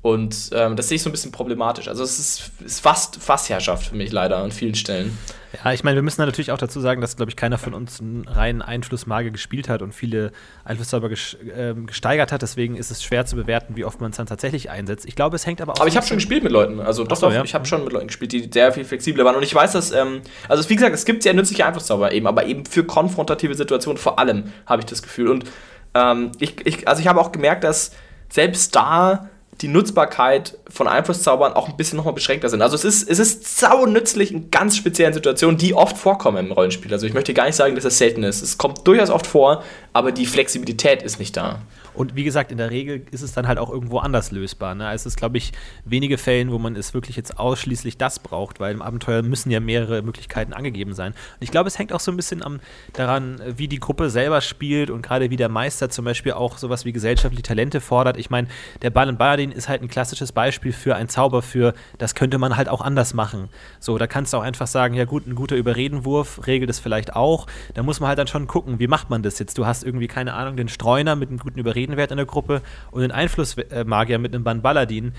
Speaker 2: Und ähm, das sehe ich so ein bisschen problematisch. Also es ist, ist fast Fassherrschaft für mich leider an vielen Stellen.
Speaker 3: Ja, ich meine, wir müssen natürlich auch dazu sagen, dass, glaube ich, keiner von uns einen reinen Einflussmage gespielt hat und viele Einflusszauber äh, gesteigert hat. Deswegen ist es schwer zu bewerten, wie oft man es dann tatsächlich einsetzt. Ich glaube, es hängt aber auch.
Speaker 2: Aber ich habe schon gespielt mit Leuten. Also doch, so, doch, ja. ich habe schon mit Leuten gespielt, die sehr viel flexibler waren. Und ich weiß, dass, ähm, also wie gesagt, es gibt sehr nützliche Einflusszauber eben, aber eben für konfrontative Situationen vor allem, habe ich das Gefühl. Und ähm, ich, ich, also ich habe auch gemerkt, dass selbst da die Nutzbarkeit von Einflusszaubern auch ein bisschen nochmal beschränkter sind. Also es ist, es ist sau nützlich in ganz speziellen Situationen, die oft vorkommen im Rollenspiel. Also ich möchte gar nicht sagen, dass es selten ist. Es kommt durchaus oft vor, aber die Flexibilität ist nicht da.
Speaker 3: Und wie gesagt, in der Regel ist es dann halt auch irgendwo anders lösbar. Ne? Es ist, glaube ich, wenige Fällen, wo man es wirklich jetzt ausschließlich das braucht, weil im Abenteuer müssen ja mehrere Möglichkeiten angegeben sein. Und ich glaube, es hängt auch so ein bisschen am, daran, wie die Gruppe selber spielt und gerade wie der Meister zum Beispiel auch sowas wie gesellschaftliche Talente fordert. Ich meine, der Ball und Baladin ist halt ein klassisches Beispiel für ein Zauber für, das könnte man halt auch anders machen. So, da kannst du auch einfach sagen, ja gut, ein guter Überredenwurf regelt es vielleicht auch. Da muss man halt dann schon gucken, wie macht man das jetzt? Du hast irgendwie, keine Ahnung, den Streuner mit einem guten Überreden Redenwert in der Gruppe und einen Einflussmagier mit einem Ban Baladin.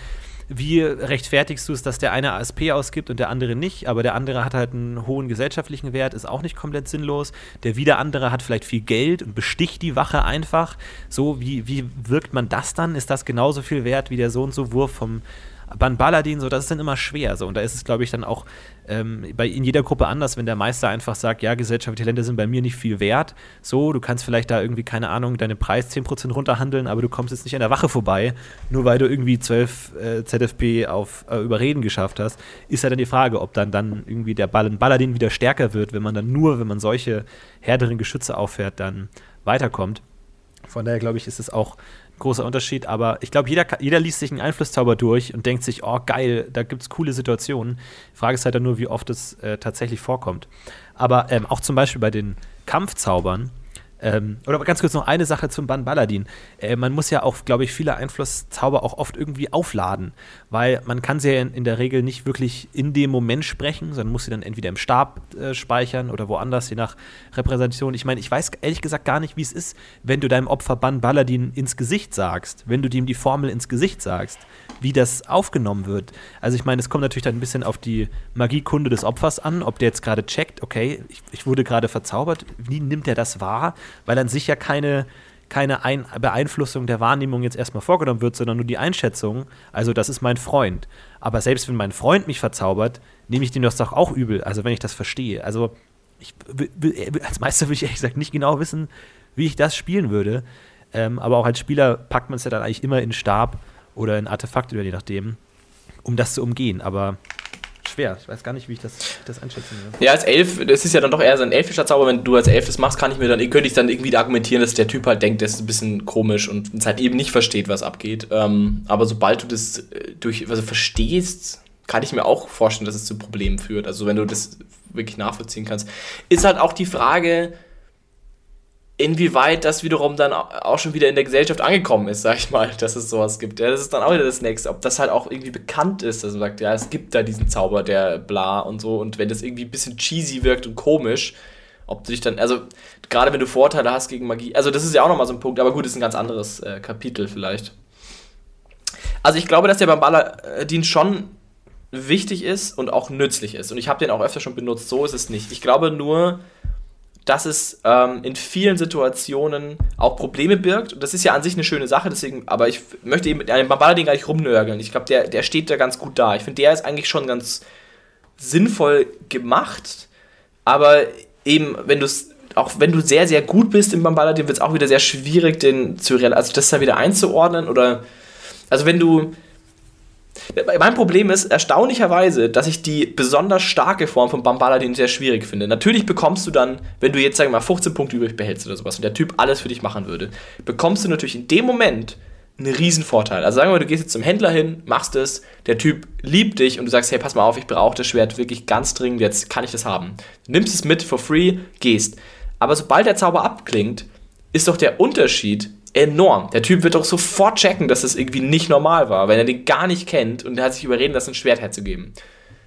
Speaker 3: Wie rechtfertigst du es, dass der eine ASP ausgibt und der andere nicht, aber der andere hat halt einen hohen gesellschaftlichen Wert, ist auch nicht komplett sinnlos. Der wieder andere hat vielleicht viel Geld und besticht die Wache einfach. So, wie, wie wirkt man das dann? Ist das genauso viel wert wie der so und so Wurf vom Ban Baladin, so, das ist dann immer schwer. So. Und da ist es, glaube ich, dann auch ähm, bei, in jeder Gruppe anders, wenn der Meister einfach sagt, ja, gesellschaftliche Länder sind bei mir nicht viel wert. So, du kannst vielleicht da irgendwie, keine Ahnung, deine Preis 10% runterhandeln, aber du kommst jetzt nicht an der Wache vorbei, nur weil du irgendwie 12 äh, ZFP auf äh, Überreden geschafft hast. Ist ja dann die Frage, ob dann, dann irgendwie der Ballen Baladin wieder stärker wird, wenn man dann nur, wenn man solche härteren Geschütze auffährt, dann weiterkommt. Von daher glaube ich, ist es auch großer Unterschied, aber ich glaube, jeder, jeder liest sich einen Einflusszauber durch und denkt sich, oh geil, da gibt es coole Situationen. Die Frage ist halt dann nur, wie oft es äh, tatsächlich vorkommt. Aber ähm, auch zum Beispiel bei den Kampfzaubern ähm, oder ganz kurz noch eine Sache zum Ban Baladin. Äh, man muss ja auch, glaube ich, viele Einflusszauber auch oft irgendwie aufladen, weil man kann sie ja in, in, der Regel nicht wirklich in dem Moment sprechen, sondern muss sie dann entweder im Stab äh, speichern oder woanders, je nach Repräsentation. Ich meine, ich weiß ehrlich gesagt gar nicht, wie es ist, wenn du deinem Opfer Ban Baladin ins Gesicht sagst, wenn du ihm die Formel ins Gesicht sagst, wie das aufgenommen wird. Also ich meine, es kommt natürlich dann ein bisschen auf die Magiekunde des Opfers an, ob der jetzt gerade checkt, okay, ich, ich wurde gerade verzaubert, wie nimmt er das wahr? Weil an sich ja keine, keine Ein Beeinflussung der Wahrnehmung jetzt erstmal vorgenommen wird, sondern nur die Einschätzung, also das ist mein Freund. Aber selbst wenn mein Freund mich verzaubert, nehme ich den das doch auch übel, also wenn ich das verstehe. Also ich, als Meister würde ich ehrlich gesagt nicht genau wissen, wie ich das spielen würde. Ähm, aber auch als Spieler packt man es ja dann eigentlich immer in Stab oder in Artefakt oder je nachdem, um das zu umgehen. Aber schwer. Ich weiß gar nicht, wie ich das, das einschätzen
Speaker 2: will. Ja, als Elf, das ist ja dann doch eher so ein elfischer Zauber. Wenn du als Elf das machst, kann ich mir dann, könnte ich dann irgendwie argumentieren, dass der Typ halt denkt, das ist ein bisschen komisch und es halt eben nicht versteht, was abgeht. Ähm, aber sobald du das äh, durch, also verstehst, kann ich mir auch vorstellen, dass es zu Problemen führt. Also wenn du das wirklich nachvollziehen kannst. Ist halt auch die Frage, inwieweit das wiederum dann auch schon wieder in der Gesellschaft angekommen ist, sag ich mal, dass es sowas gibt. Ja, das ist dann auch wieder das nächste, ob das halt auch irgendwie bekannt ist, dass man sagt, ja, es gibt da diesen Zauber, der bla und so und wenn das irgendwie ein bisschen cheesy wirkt und komisch, ob du dich dann, also gerade wenn du Vorteile hast gegen Magie, also das ist ja auch nochmal so ein Punkt, aber gut, das ist ein ganz anderes äh, Kapitel vielleicht. Also ich glaube, dass der beim Balladin schon wichtig ist und auch nützlich ist und ich habe den auch öfter schon benutzt, so ist es nicht. Ich glaube nur, dass es ähm, in vielen Situationen auch Probleme birgt. Und das ist ja an sich eine schöne Sache, deswegen, aber ich möchte eben mit einem Babaladin gar nicht rumnörgeln. Ich glaube, der, der steht da ganz gut da. Ich finde, der ist eigentlich schon ganz sinnvoll gemacht, aber eben, wenn du es auch wenn du sehr, sehr gut bist im Bambaladin, wird es auch wieder sehr schwierig, den zu also das da wieder einzuordnen oder also wenn du mein Problem ist erstaunlicherweise, dass ich die besonders starke Form von Bambaladin sehr schwierig finde. Natürlich bekommst du dann, wenn du jetzt sagen wir mal 15 Punkte übrig behältst oder sowas und der Typ alles für dich machen würde, bekommst du natürlich in dem Moment einen riesen Vorteil. Also sagen wir mal, du gehst jetzt zum Händler hin, machst es, der Typ liebt dich und du sagst, hey, pass mal auf, ich brauche das Schwert wirklich ganz dringend, jetzt kann ich das haben. Du nimmst es mit for free, gehst. Aber sobald der Zauber abklingt, ist doch der Unterschied enorm. Der Typ wird doch sofort checken, dass das irgendwie nicht normal war, wenn er den gar nicht kennt und er hat sich überreden lassen, ein Schwert herzugeben.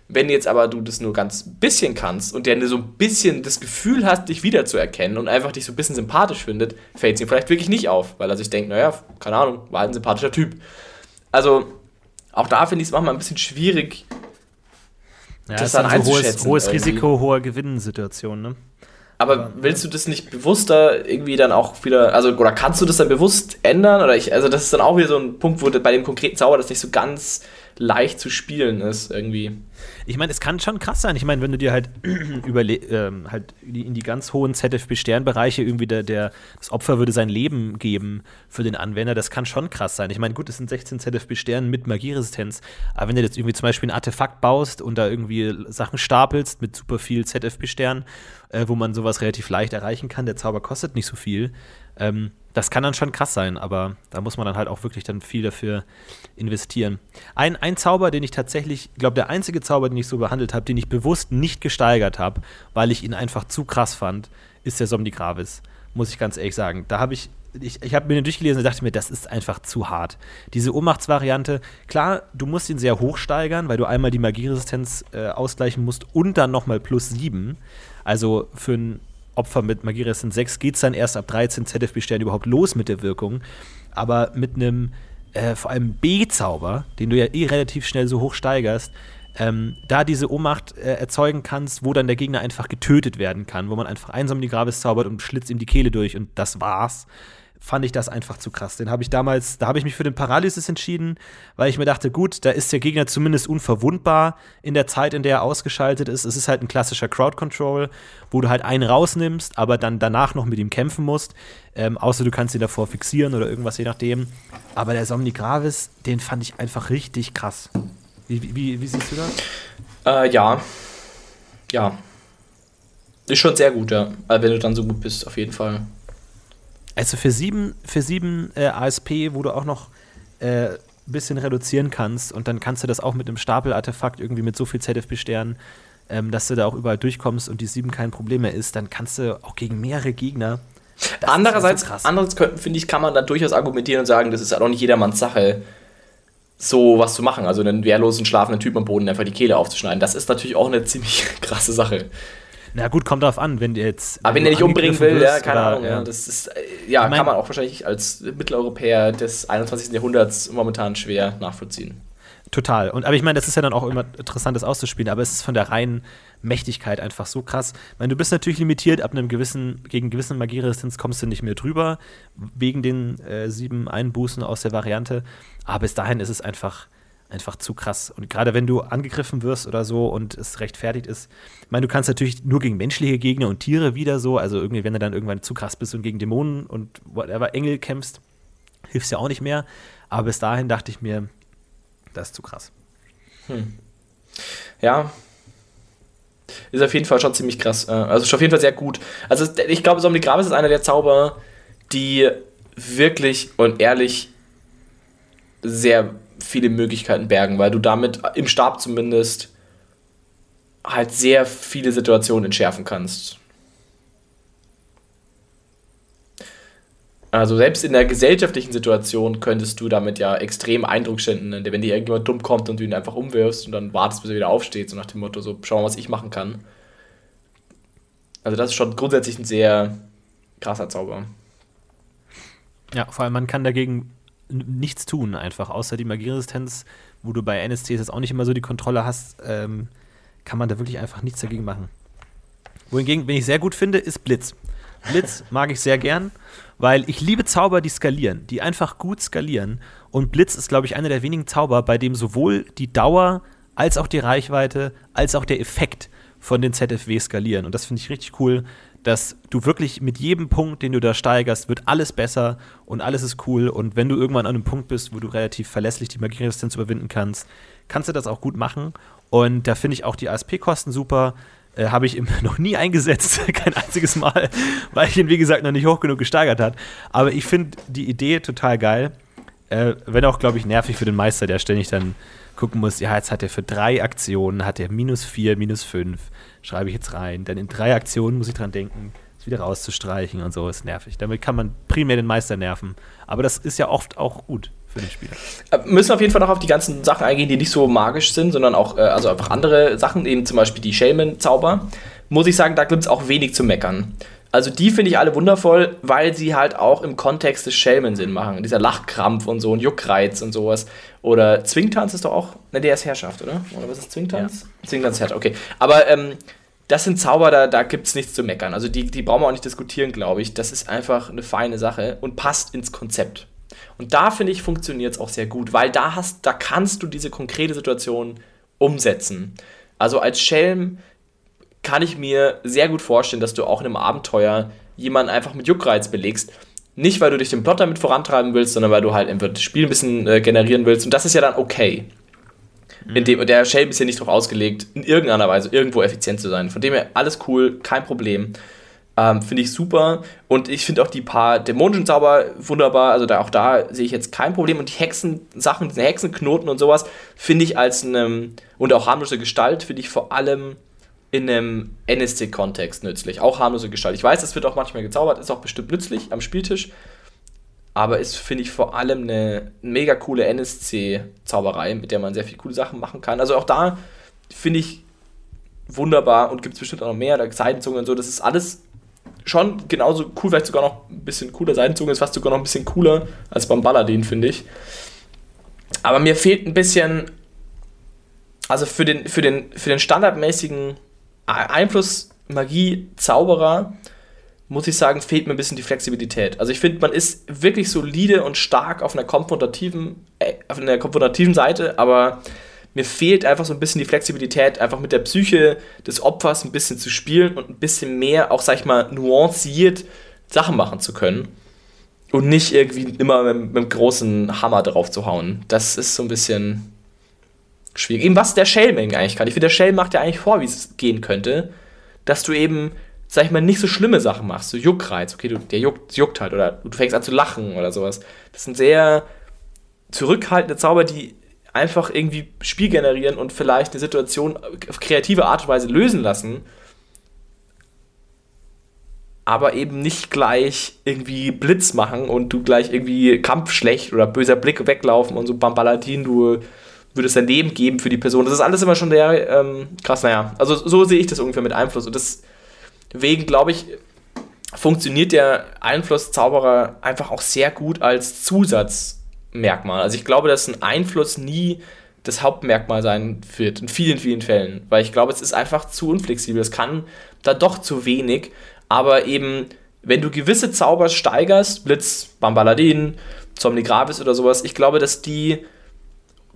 Speaker 2: Wenn jetzt aber du das nur ganz bisschen kannst und der nur so ein bisschen das Gefühl hat, dich wiederzuerkennen und einfach dich so ein bisschen sympathisch findet, fällt es ihm vielleicht wirklich nicht auf, weil er sich denkt, naja, keine Ahnung, war halt ein sympathischer Typ. Also, auch da finde ich es manchmal ein bisschen schwierig,
Speaker 3: ja, das, das dann so hohes, hohes Risiko, hohe Gewinnsituation, ne?
Speaker 2: Aber willst du das nicht bewusster irgendwie dann auch wieder, also oder kannst du das dann bewusst ändern? Oder ich, also das ist dann auch wieder so ein Punkt, wo bei dem konkreten Zauber das nicht so ganz leicht zu spielen ist, irgendwie.
Speaker 3: Ich meine, es kann schon krass sein. Ich meine, wenn du dir halt, überle ähm, halt in die ganz hohen ZFB-Sternbereiche irgendwie der, der, das Opfer würde sein Leben geben für den Anwender, das kann schon krass sein. Ich meine, gut, es sind 16 ZFB-Sternen mit Magieresistenz, aber wenn du jetzt irgendwie zum Beispiel ein Artefakt baust und da irgendwie Sachen stapelst mit super viel ZFB-Sternen, äh, wo man sowas relativ leicht erreichen kann, der Zauber kostet nicht so viel, ähm, das kann dann schon krass sein, aber da muss man dann halt auch wirklich dann viel dafür investieren. Ein, ein Zauber, den ich tatsächlich, ich glaube, der einzige Zauber, den ich so behandelt habe, den ich bewusst nicht gesteigert habe, weil ich ihn einfach zu krass fand, ist der Somni Gravis. Muss ich ganz ehrlich sagen. Da habe ich, ich, ich habe mir den durchgelesen und dachte mir, das ist einfach zu hart. Diese Ohnmachtsvariante, klar, du musst ihn sehr hoch steigern, weil du einmal die Magieresistenz äh, ausgleichen musst und dann nochmal plus 7. Also für ein Opfer mit Magieresistenz 6 geht es dann erst ab 13 ZFB-Sternen überhaupt los mit der Wirkung. Aber mit einem äh, vor allem B-Zauber, den du ja eh relativ schnell so hoch steigerst, ähm, da diese Ohnmacht äh, erzeugen kannst, wo dann der Gegner einfach getötet werden kann, wo man einfach einsam die Gravis zaubert und schlitzt ihm die Kehle durch und das war's fand ich das einfach zu krass. Den habe ich damals, da habe ich mich für den Paralysis entschieden, weil ich mir dachte, gut, da ist der Gegner zumindest unverwundbar in der Zeit, in der er ausgeschaltet ist. Es ist halt ein klassischer Crowd Control, wo du halt einen rausnimmst, aber dann danach noch mit ihm kämpfen musst. Ähm, außer du kannst ihn davor fixieren oder irgendwas, je nachdem. Aber der Somni Gravis, den fand ich einfach richtig krass. Wie, wie, wie siehst du das?
Speaker 2: Äh, ja. Ja. Ist schon sehr gut, ja. Also wenn du dann so gut bist, auf jeden Fall.
Speaker 3: Also für sieben, für sieben äh, ASP, wo du auch noch äh, ein bisschen reduzieren kannst und dann kannst du das auch mit einem Stapel-Artefakt irgendwie mit so viel ZFB-Sternen, ähm, dass du da auch überall durchkommst und die sieben kein Problem mehr ist, dann kannst du auch gegen mehrere Gegner.
Speaker 2: Andererseits, so andererseits finde ich, kann man da durchaus argumentieren und sagen, das ist halt auch nicht jedermanns Sache, so was zu machen. Also einen wehrlosen, schlafenden Typen am Boden einfach die Kehle aufzuschneiden. Das ist natürlich auch eine ziemlich krasse Sache.
Speaker 3: Na gut, kommt darauf an, wenn der jetzt.
Speaker 2: Aber wenn der dich umbringen will, wirst, ja, keine oder, Ahnung. Ja. Das ist, äh, ja, ich mein, kann man auch wahrscheinlich als Mitteleuropäer des 21. Jahrhunderts momentan schwer nachvollziehen.
Speaker 3: Total. Und, aber ich meine, das ist ja dann auch immer interessant, das auszuspielen, aber es ist von der reinen Mächtigkeit einfach so krass. Ich meine, du bist natürlich limitiert, ab einem gewissen, gegen gewissen Magieresistenz kommst du nicht mehr drüber, wegen den äh, sieben Einbußen aus der Variante. Aber bis dahin ist es einfach einfach zu krass. Und gerade wenn du angegriffen wirst oder so und es rechtfertigt ist, ich meine, du kannst natürlich nur gegen menschliche Gegner und Tiere wieder so, also irgendwie, wenn du dann irgendwann zu krass bist und gegen Dämonen und whatever Engel kämpfst, hilfst ja auch nicht mehr. Aber bis dahin dachte ich mir, das ist zu krass. Hm.
Speaker 2: Ja. Ist auf jeden Fall schon ziemlich krass. Äh, also ist auf jeden Fall sehr gut. Also ich glaube, Somni Gravis ist einer der Zauber, die wirklich und ehrlich sehr viele Möglichkeiten bergen, weil du damit im Stab zumindest halt sehr viele Situationen entschärfen kannst. Also selbst in der gesellschaftlichen Situation könntest du damit ja extrem Eindruck schinden, wenn dir irgendjemand dumm kommt und du ihn einfach umwirfst und dann wartest, bis er wieder aufsteht, so nach dem Motto, so schau mal, was ich machen kann. Also das ist schon grundsätzlich ein sehr krasser Zauber.
Speaker 3: Ja, vor allem man kann dagegen nichts tun, einfach, außer die Magieresistenz, wo du bei NSCs jetzt auch nicht immer so die Kontrolle hast, ähm, kann man da wirklich einfach nichts dagegen machen. Wohingegen, wenn ich sehr gut finde, ist Blitz. Blitz mag ich sehr gern, weil ich liebe Zauber, die skalieren, die einfach gut skalieren. Und Blitz ist, glaube ich, einer der wenigen Zauber, bei dem sowohl die Dauer als auch die Reichweite als auch der Effekt von den ZFW skalieren. Und das finde ich richtig cool. Dass du wirklich mit jedem Punkt, den du da steigerst, wird alles besser und alles ist cool. Und wenn du irgendwann an einem Punkt bist, wo du relativ verlässlich die Magieresistenz überwinden kannst, kannst du das auch gut machen. Und da finde ich auch die ASP-Kosten super. Äh, Habe ich noch nie eingesetzt, kein einziges Mal, weil ich ihn, wie gesagt, noch nicht hoch genug gesteigert hat. Aber ich finde die Idee total geil. Äh, wenn auch, glaube ich, nervig für den Meister, der ständig dann gucken muss, ja, jetzt hat er für drei Aktionen, hat er minus vier, minus fünf, schreibe ich jetzt rein. Dann in drei Aktionen muss ich dran denken, es wieder rauszustreichen und so, ist nervig. Damit kann man primär den Meister nerven. Aber das ist ja oft auch gut für den Spieler.
Speaker 2: Äh, müssen auf jeden Fall noch auf die ganzen Sachen eingehen, die nicht so magisch sind, sondern auch äh, also einfach andere Sachen, eben zum Beispiel die Shaman-Zauber. Muss ich sagen, da gibt es auch wenig zu meckern. Also die finde ich alle wundervoll, weil sie halt auch im Kontext des Schelmen Sinn machen. Dieser Lachkrampf und so und Juckreiz und sowas. Oder Zwingtanz ist doch auch, ne, der ist Herrschaft, oder? Oder was ist Zwingtanz? Ja. Zwingtanz ist Herrschaft, okay. Aber ähm, das sind Zauber, da, da gibt es nichts zu meckern. Also die, die brauchen wir auch nicht diskutieren, glaube ich. Das ist einfach eine feine Sache und passt ins Konzept. Und da finde ich, funktioniert es auch sehr gut, weil da hast, da kannst du diese konkrete Situation umsetzen. Also als Schelm kann ich mir sehr gut vorstellen, dass du auch in einem Abenteuer jemanden einfach mit Juckreiz belegst. Nicht, weil du dich den Plot damit vorantreiben willst, sondern weil du halt einfach das Spiel ein bisschen äh, generieren willst. Und das ist ja dann okay. Mhm. In dem, der Shell ist ja nicht darauf ausgelegt, in irgendeiner Weise irgendwo effizient zu sein. Von dem her alles cool, kein Problem. Ähm, finde ich super. Und ich finde auch die paar dämonischen Zauber wunderbar. Also da, auch da sehe ich jetzt kein Problem. Und die Hexensachen, diese Hexenknoten und sowas, finde ich als eine, und auch harmlose Gestalt, finde ich vor allem in einem NSC-Kontext nützlich. Auch harmlose Gestalt. Ich weiß, es wird auch manchmal gezaubert, ist auch bestimmt nützlich am Spieltisch. Aber ist, finde ich, vor allem eine mega coole NSC-Zauberei, mit der man sehr viele coole Sachen machen kann. Also auch da finde ich wunderbar und gibt es bestimmt auch noch mehr, da Seitenzungen und so. Das ist alles schon genauso cool, vielleicht sogar noch ein bisschen cooler. Seitenzungen ist fast sogar noch ein bisschen cooler als beim Balladin, finde ich. Aber mir fehlt ein bisschen, also für den, für den, für den standardmäßigen Einfluss Magie Zauberer muss ich sagen, fehlt mir ein bisschen die Flexibilität. Also ich finde, man ist wirklich solide und stark auf einer konfrontativen, äh, auf einer konfrontativen Seite, aber mir fehlt einfach so ein bisschen die Flexibilität, einfach mit der Psyche des Opfers ein bisschen zu spielen und ein bisschen mehr, auch sag ich mal, nuanciert Sachen machen zu können. Und nicht irgendwie immer mit, mit einem großen Hammer drauf zu hauen. Das ist so ein bisschen schwierig. Eben was der Shellming eigentlich kann. Ich finde, der Shell macht ja eigentlich vor, wie es gehen könnte, dass du eben, sag ich mal, nicht so schlimme Sachen machst, so Juckreiz, okay, du, der juckt, juckt halt, oder du fängst an zu lachen oder sowas. Das sind sehr zurückhaltende Zauber, die einfach irgendwie Spiel generieren und vielleicht eine Situation auf kreative Art und Weise lösen lassen, aber eben nicht gleich irgendwie Blitz machen und du gleich irgendwie Kampf schlecht oder böser Blick weglaufen und so Bambaladin, du würde es ein Leben geben für die Person. Das ist alles immer schon der ähm, krass, naja. Also so sehe ich das ungefähr mit Einfluss. Und deswegen glaube ich, funktioniert der Einflusszauberer einfach auch sehr gut als Zusatzmerkmal. Also ich glaube, dass ein Einfluss nie das Hauptmerkmal sein wird, in vielen, vielen Fällen. Weil ich glaube, es ist einfach zu unflexibel. Es kann da doch zu wenig. Aber eben, wenn du gewisse Zauber steigerst, Blitz, Bambaladin, Somni Gravis oder sowas, ich glaube, dass die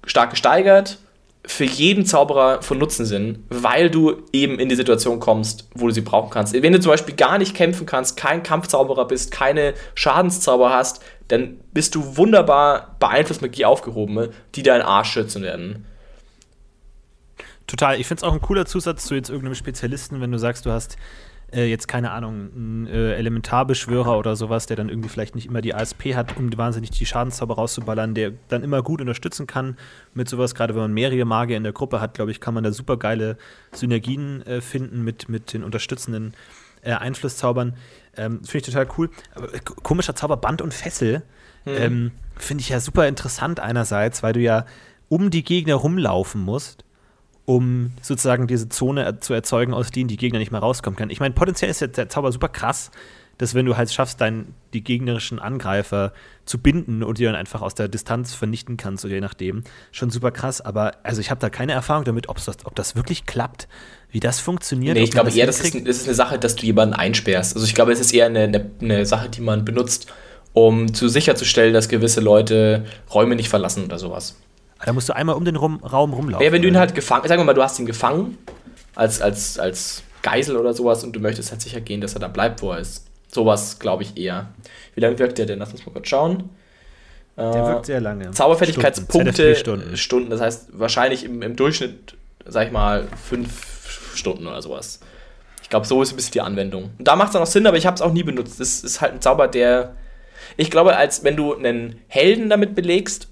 Speaker 2: stark gesteigert, für jeden Zauberer von Nutzen sind, weil du eben in die Situation kommst, wo du sie brauchen kannst. Wenn du zum Beispiel gar nicht kämpfen kannst, kein Kampfzauberer bist, keine Schadenszauber hast, dann bist du wunderbar beeinflusst Magie aufgehoben, die deinen Arsch schützen werden.
Speaker 3: Total. Ich finde es auch ein cooler Zusatz zu jetzt irgendeinem Spezialisten, wenn du sagst, du hast äh, jetzt keine Ahnung, ein äh, Elementarbeschwörer oder sowas, der dann irgendwie vielleicht nicht immer die ASP hat, um wahnsinnig die Schadenszauber rauszuballern, der dann immer gut unterstützen kann mit sowas. Gerade wenn man mehrere Magier in der Gruppe hat, glaube ich, kann man da super geile Synergien äh, finden mit, mit den unterstützenden äh, Einflusszaubern. Ähm, Finde ich total cool. Aber, äh, komischer Zauber Band und Fessel. Mhm. Ähm, Finde ich ja super interessant einerseits, weil du ja um die Gegner rumlaufen musst um sozusagen diese Zone zu erzeugen, aus denen die Gegner nicht mehr rauskommen können. Ich meine, potenziell ist der Zauber super krass, dass wenn du halt schaffst, dein, die gegnerischen Angreifer zu binden und die dann einfach aus der Distanz vernichten kannst, oder je nachdem, schon super krass. Aber also ich habe da keine Erfahrung damit, das, ob das wirklich klappt, wie das funktioniert.
Speaker 2: Nee, ich glaube eher, das ist, das ist, eine Sache, dass du jemanden einsperrst. Also ich glaube, es ist eher eine, eine, eine Sache, die man benutzt, um zu sicherzustellen, dass gewisse Leute Räume nicht verlassen oder sowas.
Speaker 3: Da musst du einmal um den Rum, Raum rumlaufen.
Speaker 2: Ja, wenn du ihn halt gefangen, sagen wir mal, du hast ihn gefangen als, als, als Geisel oder sowas und du möchtest halt sicher gehen, dass er da bleibt, wo er ist. Sowas glaube ich eher. Wie lange wirkt der denn? Lass uns mal kurz schauen.
Speaker 3: Der
Speaker 2: Äh,
Speaker 3: wirkt sehr lange.
Speaker 2: Zauberfertigkeitspunkte,
Speaker 3: ZFB-Stunden.
Speaker 2: Stunden. das heißt wahrscheinlich im, im Durchschnitt, sag ich mal, fünf Stunden oder sowas. Ich glaube, so ist ein bisschen die Anwendung. Und da macht es auch noch Sinn, aber ich habe es auch nie benutzt. Das ist halt ein Zauber, der. Ich glaube, als wenn du einen Helden damit belegst,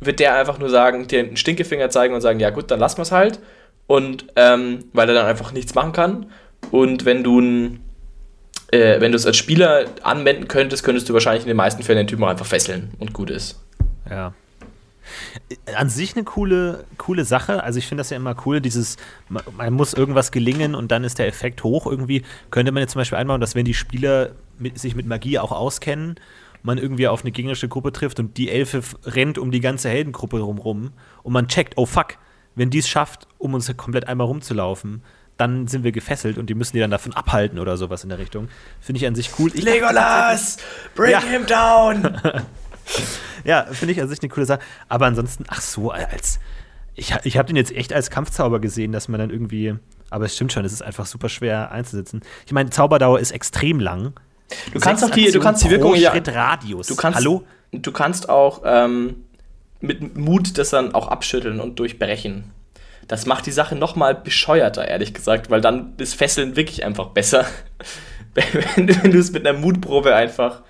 Speaker 2: wird der einfach nur sagen, dir einen Stinkefinger zeigen und sagen, ja gut, dann lassen wir es halt. Und ähm, weil er dann einfach nichts machen kann. Und wenn du ein, äh, wenn du es als Spieler anwenden könntest, könntest du wahrscheinlich in den meisten Fällen den Typen einfach fesseln und gut ist.
Speaker 3: Ja. An sich eine coole, coole Sache. Also ich finde das ja immer cool, dieses, man, man muss irgendwas gelingen und dann ist der Effekt hoch irgendwie. Könnte man jetzt zum Beispiel einbauen, dass wenn die Spieler mit, sich mit Magie auch auskennen, man irgendwie auf eine gegnerische Gruppe trifft und die Elfe rennt um die ganze Heldengruppe rumrum und man checkt, oh fuck, wenn die es schafft, um uns komplett einmal rumzulaufen, dann sind wir gefesselt und die müssen die dann davon abhalten oder sowas in der Richtung. Finde ich an sich cool. Ich
Speaker 2: Legolas! Bring
Speaker 3: Ja.
Speaker 2: him down!
Speaker 3: Ja, finde ich an sich eine coole Sache. Aber ansonsten, ach so, als. Ich, ich habe den jetzt echt als Kampfzauber gesehen, dass man dann irgendwie. Aber es stimmt schon, es ist einfach super schwer einzusetzen. Ich meine, Zauberdauer ist extrem lang.
Speaker 2: Du kannst auch die, du kannst die Wirkung ja.
Speaker 3: Radius.
Speaker 2: Du kannst,
Speaker 3: Hallo?
Speaker 2: Du kannst auch ähm, mit Mut das dann auch abschütteln und durchbrechen. Das macht die Sache noch mal bescheuerter, ehrlich gesagt, weil dann ist Fesseln wirklich einfach besser. wenn du wenn du es mit einer Mutprobe einfach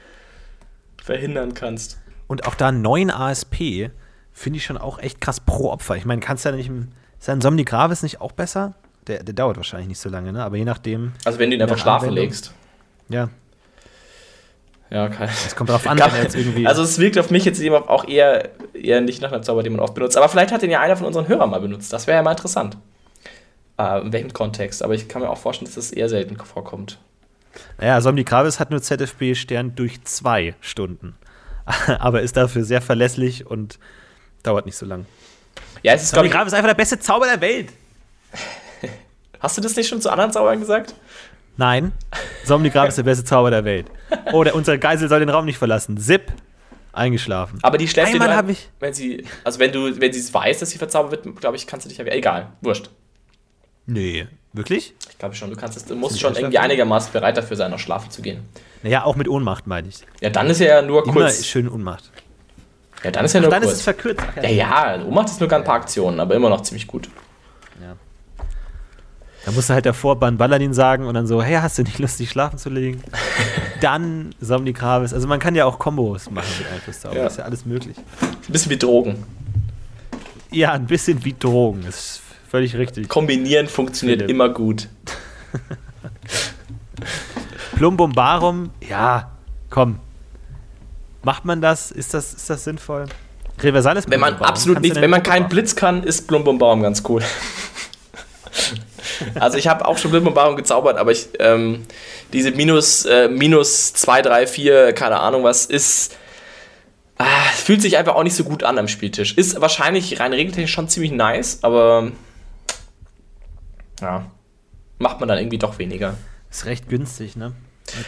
Speaker 2: verhindern kannst.
Speaker 3: Und auch da 9 ASP finde ich schon auch echt krass pro Opfer. Ich meine, kannst du ja nicht. Ist ein Somni Gravis nicht auch besser? Der, der dauert wahrscheinlich nicht so lange, ne? Aber je nachdem.
Speaker 2: Also wenn du ihn einfach schlafen legst.
Speaker 3: Ja,
Speaker 2: Ja, okay.
Speaker 3: es kommt darauf an, er jetzt irgendwie.
Speaker 2: Also es wirkt auf mich jetzt eben auch eher, eher nicht nach einem Zauber, den man oft benutzt. Aber vielleicht hat den ja einer von unseren Hörern mal benutzt. Das wäre ja mal interessant. Äh, in welchem Kontext? Aber ich kann mir auch vorstellen, dass das eher selten vorkommt.
Speaker 3: Naja, Somni Gravis hat nur ZFB-Stern durch zwei Stunden. Aber ist dafür sehr verlässlich und dauert nicht so lang.
Speaker 2: Ja, es ist,
Speaker 3: Somni
Speaker 2: glaube ich,
Speaker 3: Gravis ist einfach der beste Zauber der Welt.
Speaker 2: Hast du das nicht schon zu anderen Zaubern gesagt?
Speaker 3: Nein, Somni Gravis ist der beste Zauber der Welt. Oh, der, unsere Geisel soll den Raum nicht verlassen. Zip, eingeschlafen.
Speaker 2: Aber die schläft
Speaker 3: Einmal
Speaker 2: dir nur
Speaker 3: hab
Speaker 2: ein,
Speaker 3: ich-
Speaker 2: wenn sie, also wenn du, wenn sie es weiß, dass sie verzaubert wird, glaube ich, kannst du dich ja, egal, wurscht.
Speaker 3: Nee, wirklich?
Speaker 2: Ich glaube schon, du kannst es, du musst schon irgendwie einigermaßen bereit dafür sein, noch schlafen zu gehen.
Speaker 3: Naja, auch mit Ohnmacht, meine ich.
Speaker 2: Ja, dann ist ja nur
Speaker 3: Immer
Speaker 2: kurz.
Speaker 3: schön Ohnmacht.
Speaker 2: Ja, dann ist er nur
Speaker 3: Dann ist
Speaker 2: kurz.
Speaker 3: es verkürzt. Ach,
Speaker 2: ja, ja, Ohnmacht ist nur ein paar Aktionen, aber immer noch ziemlich gut.
Speaker 3: Da musst du halt davor Ban Balladin sagen und dann so, hey, hast du nicht Lust, dich schlafen zu legen? dann Somni Gravis. Also man kann ja auch Kombos machen mit Einflusszauber.
Speaker 2: Ja.
Speaker 3: Ist ja alles möglich.
Speaker 2: Ein bisschen wie Drogen.
Speaker 3: Ja, ein bisschen wie Drogen. Ist völlig richtig.
Speaker 2: Kombinieren funktioniert
Speaker 3: Philipp.
Speaker 2: immer gut.
Speaker 3: Plumbumbarum, ja, komm. Macht man das? Ist das, ist das sinnvoll? Reversales
Speaker 2: Wenn man
Speaker 3: Plumbumbarum,
Speaker 2: absolut
Speaker 3: kannst du
Speaker 2: nicht,
Speaker 3: denn
Speaker 2: wenn man keinen? Blitz kann, ist Blumblumbaum ganz cool. Also ich habe auch schon Blumblumbaum gezaubert, aber ich, ähm, diese minus, äh, minus 2, 3, 4, keine Ahnung was, ist. Ah, fühlt sich einfach auch nicht so gut an am Spieltisch. Ist wahrscheinlich rein regeltechnisch schon ziemlich nice, aber ja, macht man dann irgendwie doch weniger.
Speaker 3: Ist recht günstig, ne?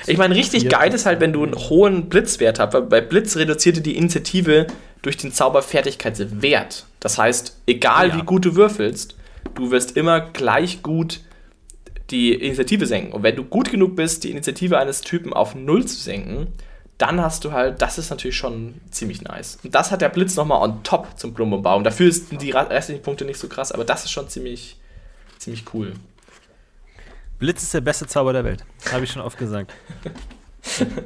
Speaker 2: Ich meine, richtig geil ist halt, wenn du einen hohen Blitzwert hast, weil bei Blitz reduzierte die Initiative durch den Zauber Fertigkeitswert. Das heißt, egal
Speaker 3: Ja.
Speaker 2: wie gut du würfelst, du wirst immer gleich gut die Initiative senken. Und wenn du gut genug bist, die Initiative eines Typen auf Null zu senken, dann hast du halt, das ist natürlich schon ziemlich nice. Und das hat der Blitz nochmal on top zum Blumumbaum. Dafür sind die restlichen Punkte nicht so krass, aber das ist schon ziemlich, ziemlich cool.
Speaker 3: Blitz ist der beste Zauber der Welt. Habe ich schon oft gesagt.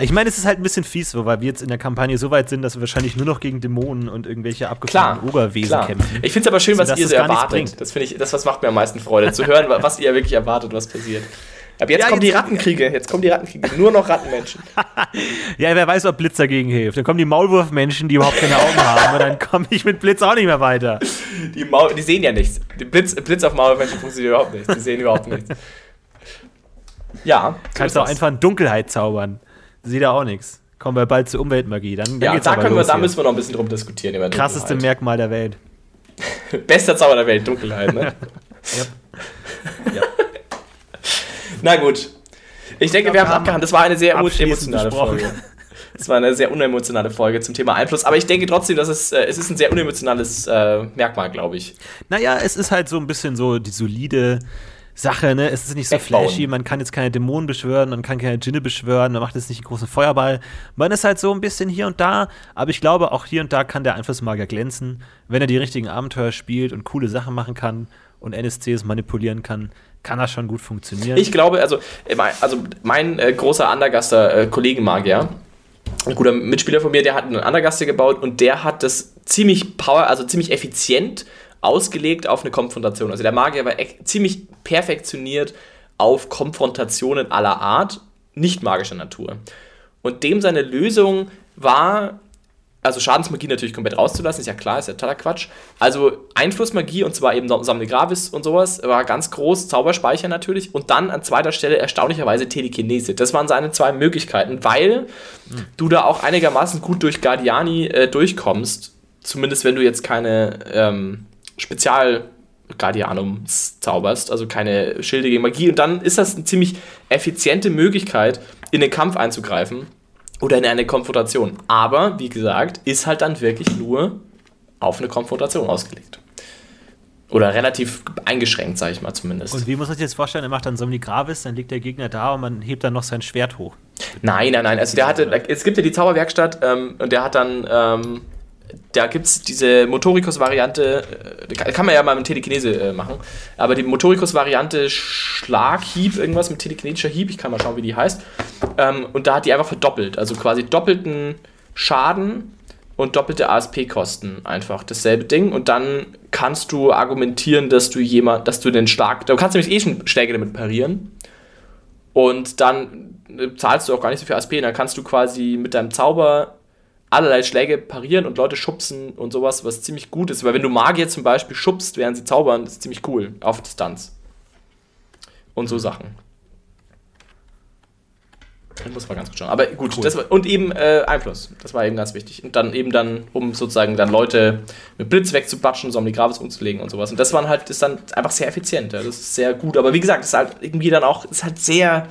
Speaker 3: Ich meine, es ist halt ein bisschen fies, so, weil wir jetzt in der Kampagne so weit sind, dass wir wahrscheinlich nur noch gegen Dämonen und irgendwelche abgefahrenen Ogerwesen
Speaker 2: klar.
Speaker 3: kämpfen.
Speaker 2: Ich finde es aber schön, was
Speaker 3: Sodass
Speaker 2: ihr so erwartet. Das finde ich, das was macht mir am meisten Freude, zu hören, wa- was ihr wirklich erwartet, was passiert. Aber jetzt
Speaker 3: Ja,
Speaker 2: kommen die
Speaker 3: jetzt-
Speaker 2: Rattenkriege, jetzt kommen die Rattenkriege, nur noch Rattenmenschen.
Speaker 3: Ja, wer weiß, ob Blitz dagegen hilft. Dann kommen die Maulwurfmenschen, die überhaupt keine Augen haben, und dann komme ich mit Blitz auch nicht mehr weiter.
Speaker 2: Die, Maul, die sehen ja nichts. Die Blitz, Blitz auf Maulmenschen funktioniert überhaupt nicht. Die sehen überhaupt nichts. Ja, so
Speaker 3: Kannst du auch
Speaker 2: das.
Speaker 3: einfach in Dunkelheit zaubern. Sieht da auch nichts. Kommen wir bald zur Umweltmagie. Dann, dann
Speaker 2: Ja,
Speaker 3: geht's
Speaker 2: da, können wir, da müssen wir noch ein bisschen drum diskutieren. Über
Speaker 3: Krasseste. Merkmal der Welt.
Speaker 2: Bester Zauber der Welt, Dunkelheit, ne?
Speaker 3: Ja.
Speaker 2: Na gut. Ich denke, wir haben es abgehandelt. Das war eine sehr emotionale
Speaker 3: besprochen.
Speaker 2: Folge. Das war eine sehr unemotionale Folge zum Thema Einfluss. Aber ich denke trotzdem, dass es, äh, es ist ein sehr unemotionales äh, Merkmal, glaube ich.
Speaker 3: Naja, es ist halt so ein bisschen so die solide Sache, ne? Es ist nicht so
Speaker 2: Wegbauen.
Speaker 3: flashy, man kann jetzt keine Dämonen beschwören, man kann keine Djinne beschwören, man macht jetzt nicht einen großen Feuerball. Man ist halt so ein bisschen hier und da, aber ich glaube, auch hier und da kann der Einflussmagier glänzen, wenn er die richtigen Abenteuer spielt und coole Sachen machen kann und NSCs manipulieren kann, kann das schon gut funktionieren.
Speaker 2: Ich glaube, also, äh, mein- also mein äh, großer Undergaster äh, Kollegenmagier, ein guter Mitspieler von mir, der hat einen Undergaster gebaut und der hat das ziemlich power, also ziemlich effizient ausgelegt auf eine Konfrontation. Also der Magier war ziemlich perfektioniert auf Konfrontationen aller Art, nicht magischer Natur. Und dem seine Lösung war, also Schadensmagie natürlich komplett rauszulassen, ist ja klar, ist ja totaler Quatsch. Also Einflussmagie, und zwar eben Samne Gravis und sowas, war ganz groß, Zauberspeicher natürlich. Und dann an zweiter Stelle erstaunlicherweise Telekinese. Das waren seine zwei Möglichkeiten, weil du da auch einigermaßen gut durch Guardiani äh, durchkommst. Zumindest wenn du jetzt keine ähm, Spezial- Guardianums zauberst, also keine Schilde gegen Magie. Und dann ist das eine ziemlich effiziente Möglichkeit, in den Kampf einzugreifen oder in eine Konfrontation. Aber, wie gesagt, ist halt dann wirklich nur auf eine Konfrontation ausgelegt. Oder relativ eingeschränkt, sage ich mal zumindest.
Speaker 3: und wie muss man sich jetzt vorstellen, er macht dann Somni Gravis, dann liegt der Gegner da und man hebt dann noch sein Schwert hoch.
Speaker 2: Nein, nein, nein. Also der hatte, es gibt ja die Zauberwerkstatt ähm, und der hat dann, ähm, da gibt es diese Motorikos-Variante, äh, kann man ja mal mit Telekinese äh, machen, aber die Motorikos-Variante Schlaghieb, irgendwas mit telekinetischer Hieb, ich kann mal schauen, wie die heißt. Ähm, und da hat die einfach verdoppelt, also quasi doppelten Schaden und doppelte ASP-Kosten einfach dasselbe Ding und dann kannst du argumentieren, dass du jemand, dass du den Schlag, du kannst nämlich eh schon Schläge damit parieren und dann äh, zahlst du auch gar nicht so viel ASP. Dann kannst du quasi mit deinem Zauber allerlei Schläge parieren und Leute schubsen und sowas, was ziemlich gut ist. Weil wenn du Magier zum Beispiel schubst, während sie zaubern, das ist ziemlich cool. Auf Distanz. Und so Sachen. Das muss man ganz gut schauen. Aber gut, das war, und eben äh, Einfluss. Das war eben ganz wichtig. Und dann eben dann, um sozusagen dann Leute mit Blitz wegzubatschen, so um die Gravis umzulegen und sowas. Und das waren halt, ist dann einfach sehr effizient. Ja. Das ist sehr gut. Aber wie gesagt, es ist halt irgendwie dann auch, ist halt sehr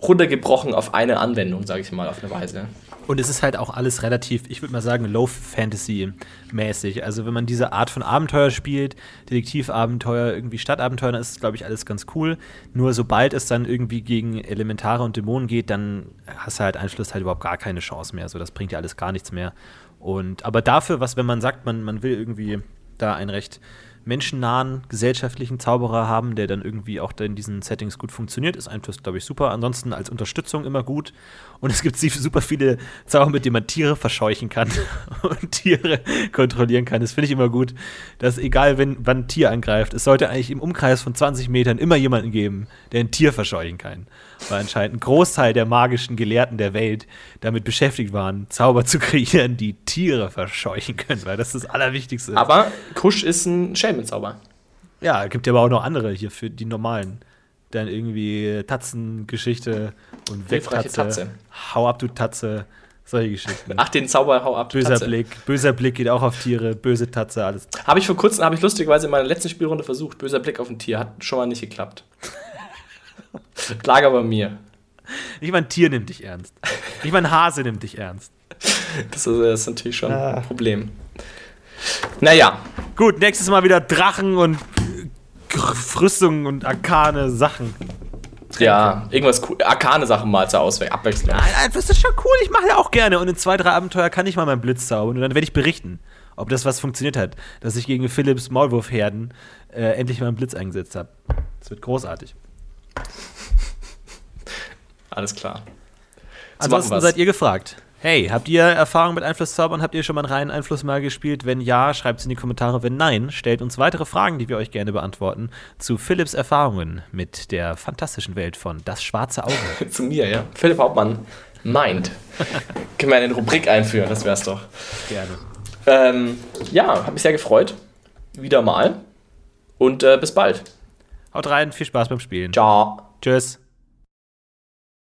Speaker 2: runtergebrochen auf eine Anwendung, sage ich mal, auf eine Weise.
Speaker 3: Und es ist halt auch alles relativ, ich würde mal sagen, Low-Fantasy-mäßig. Also wenn man diese Art von Abenteuer spielt, Detektivabenteuer, irgendwie Stadtabenteuer, dann ist es, glaube ich, alles ganz cool. Nur sobald es dann irgendwie gegen Elementare und Dämonen geht, dann hast du halt Einfluss halt überhaupt gar keine Chance mehr. So, das bringt ja alles gar nichts mehr. Und aber dafür, was, wenn man sagt, man, man will irgendwie da einen recht menschennahen gesellschaftlichen Zauberer haben, der dann irgendwie auch in diesen Settings gut funktioniert, ist Einfluss, glaube ich, super. Ansonsten als Unterstützung immer gut. Und es gibt super viele Zauber, mit denen man Tiere verscheuchen kann und Tiere kontrollieren kann. Das finde ich immer gut, dass egal, wenn wann ein Tier angreift, es sollte eigentlich im Umkreis von 20 Metern immer jemanden geben, der ein Tier verscheuchen kann. Weil anscheinend ein Großteil der magischen Gelehrten der Welt damit beschäftigt waren, Zauber zu kreieren, die Tiere verscheuchen können, weil das das Allerwichtigste ist.
Speaker 2: Aber Kusch ist ein Schelmenzauber.
Speaker 3: Ja, gibt ja aber auch noch andere hier für die normalen. Dann irgendwie Tatzengeschichte und
Speaker 2: Hilfreiche
Speaker 3: Wegtatze.
Speaker 2: Tatze.
Speaker 3: Hau ab, du Tatze. Solche Geschichten.
Speaker 2: Ach, den Zauber, hau ab. du
Speaker 3: böser
Speaker 2: Tatze.
Speaker 3: Blick. Böser Blick geht auch auf Tiere. Böse Tatze, alles.
Speaker 2: Habe ich vor kurzem, habe ich lustigerweise in meiner letzten Spielrunde versucht. Böser Blick auf ein Tier. Hat schon mal nicht geklappt. Lag aber mir.
Speaker 3: Nicht mal ein Tier nimmt dich ernst. Nicht mal ein Hase nimmt dich ernst.
Speaker 2: Das ist, das ist natürlich schon ein Problem. Naja,
Speaker 3: Gut, nächstes Mal wieder Drachen und Rüstungen und arkane Sachen.
Speaker 2: ja, irgendwas cool. Arkane Sachen mal zur Auswe Abwechslung.
Speaker 3: Nein, nein, das ist schon cool. Ich mache ja auch gerne. Und in zwei, drei Abenteuer kann ich mal meinen Blitz zaubern. Und dann werde ich berichten, ob das was funktioniert hat. Dass ich gegen Philips Maulwurfherden äh, endlich mal einen Blitz eingesetzt habe. Das wird großartig.
Speaker 2: Alles klar. So
Speaker 3: Ansonsten seid ihr gefragt. Hey, habt ihr Erfahrung mit Einflusszaubern? Habt ihr schon mal einen reinen Einfluss mal gespielt? Wenn ja, schreibt es in die Kommentare. Wenn nein, stellt uns weitere Fragen, die wir euch gerne beantworten, zu Philips Erfahrungen mit der fantastischen Welt von Das Schwarze Auge.
Speaker 2: Zu mir, ja. Philipp Hauptmann meint. Können wir eine Rubrik einführen, das wär's doch.
Speaker 3: gerne.
Speaker 2: Ähm, ja, hab mich sehr gefreut. Wieder mal. Und äh, bis bald.
Speaker 3: Haut rein, viel Spaß beim Spielen.
Speaker 2: Ciao.
Speaker 3: Tschüss.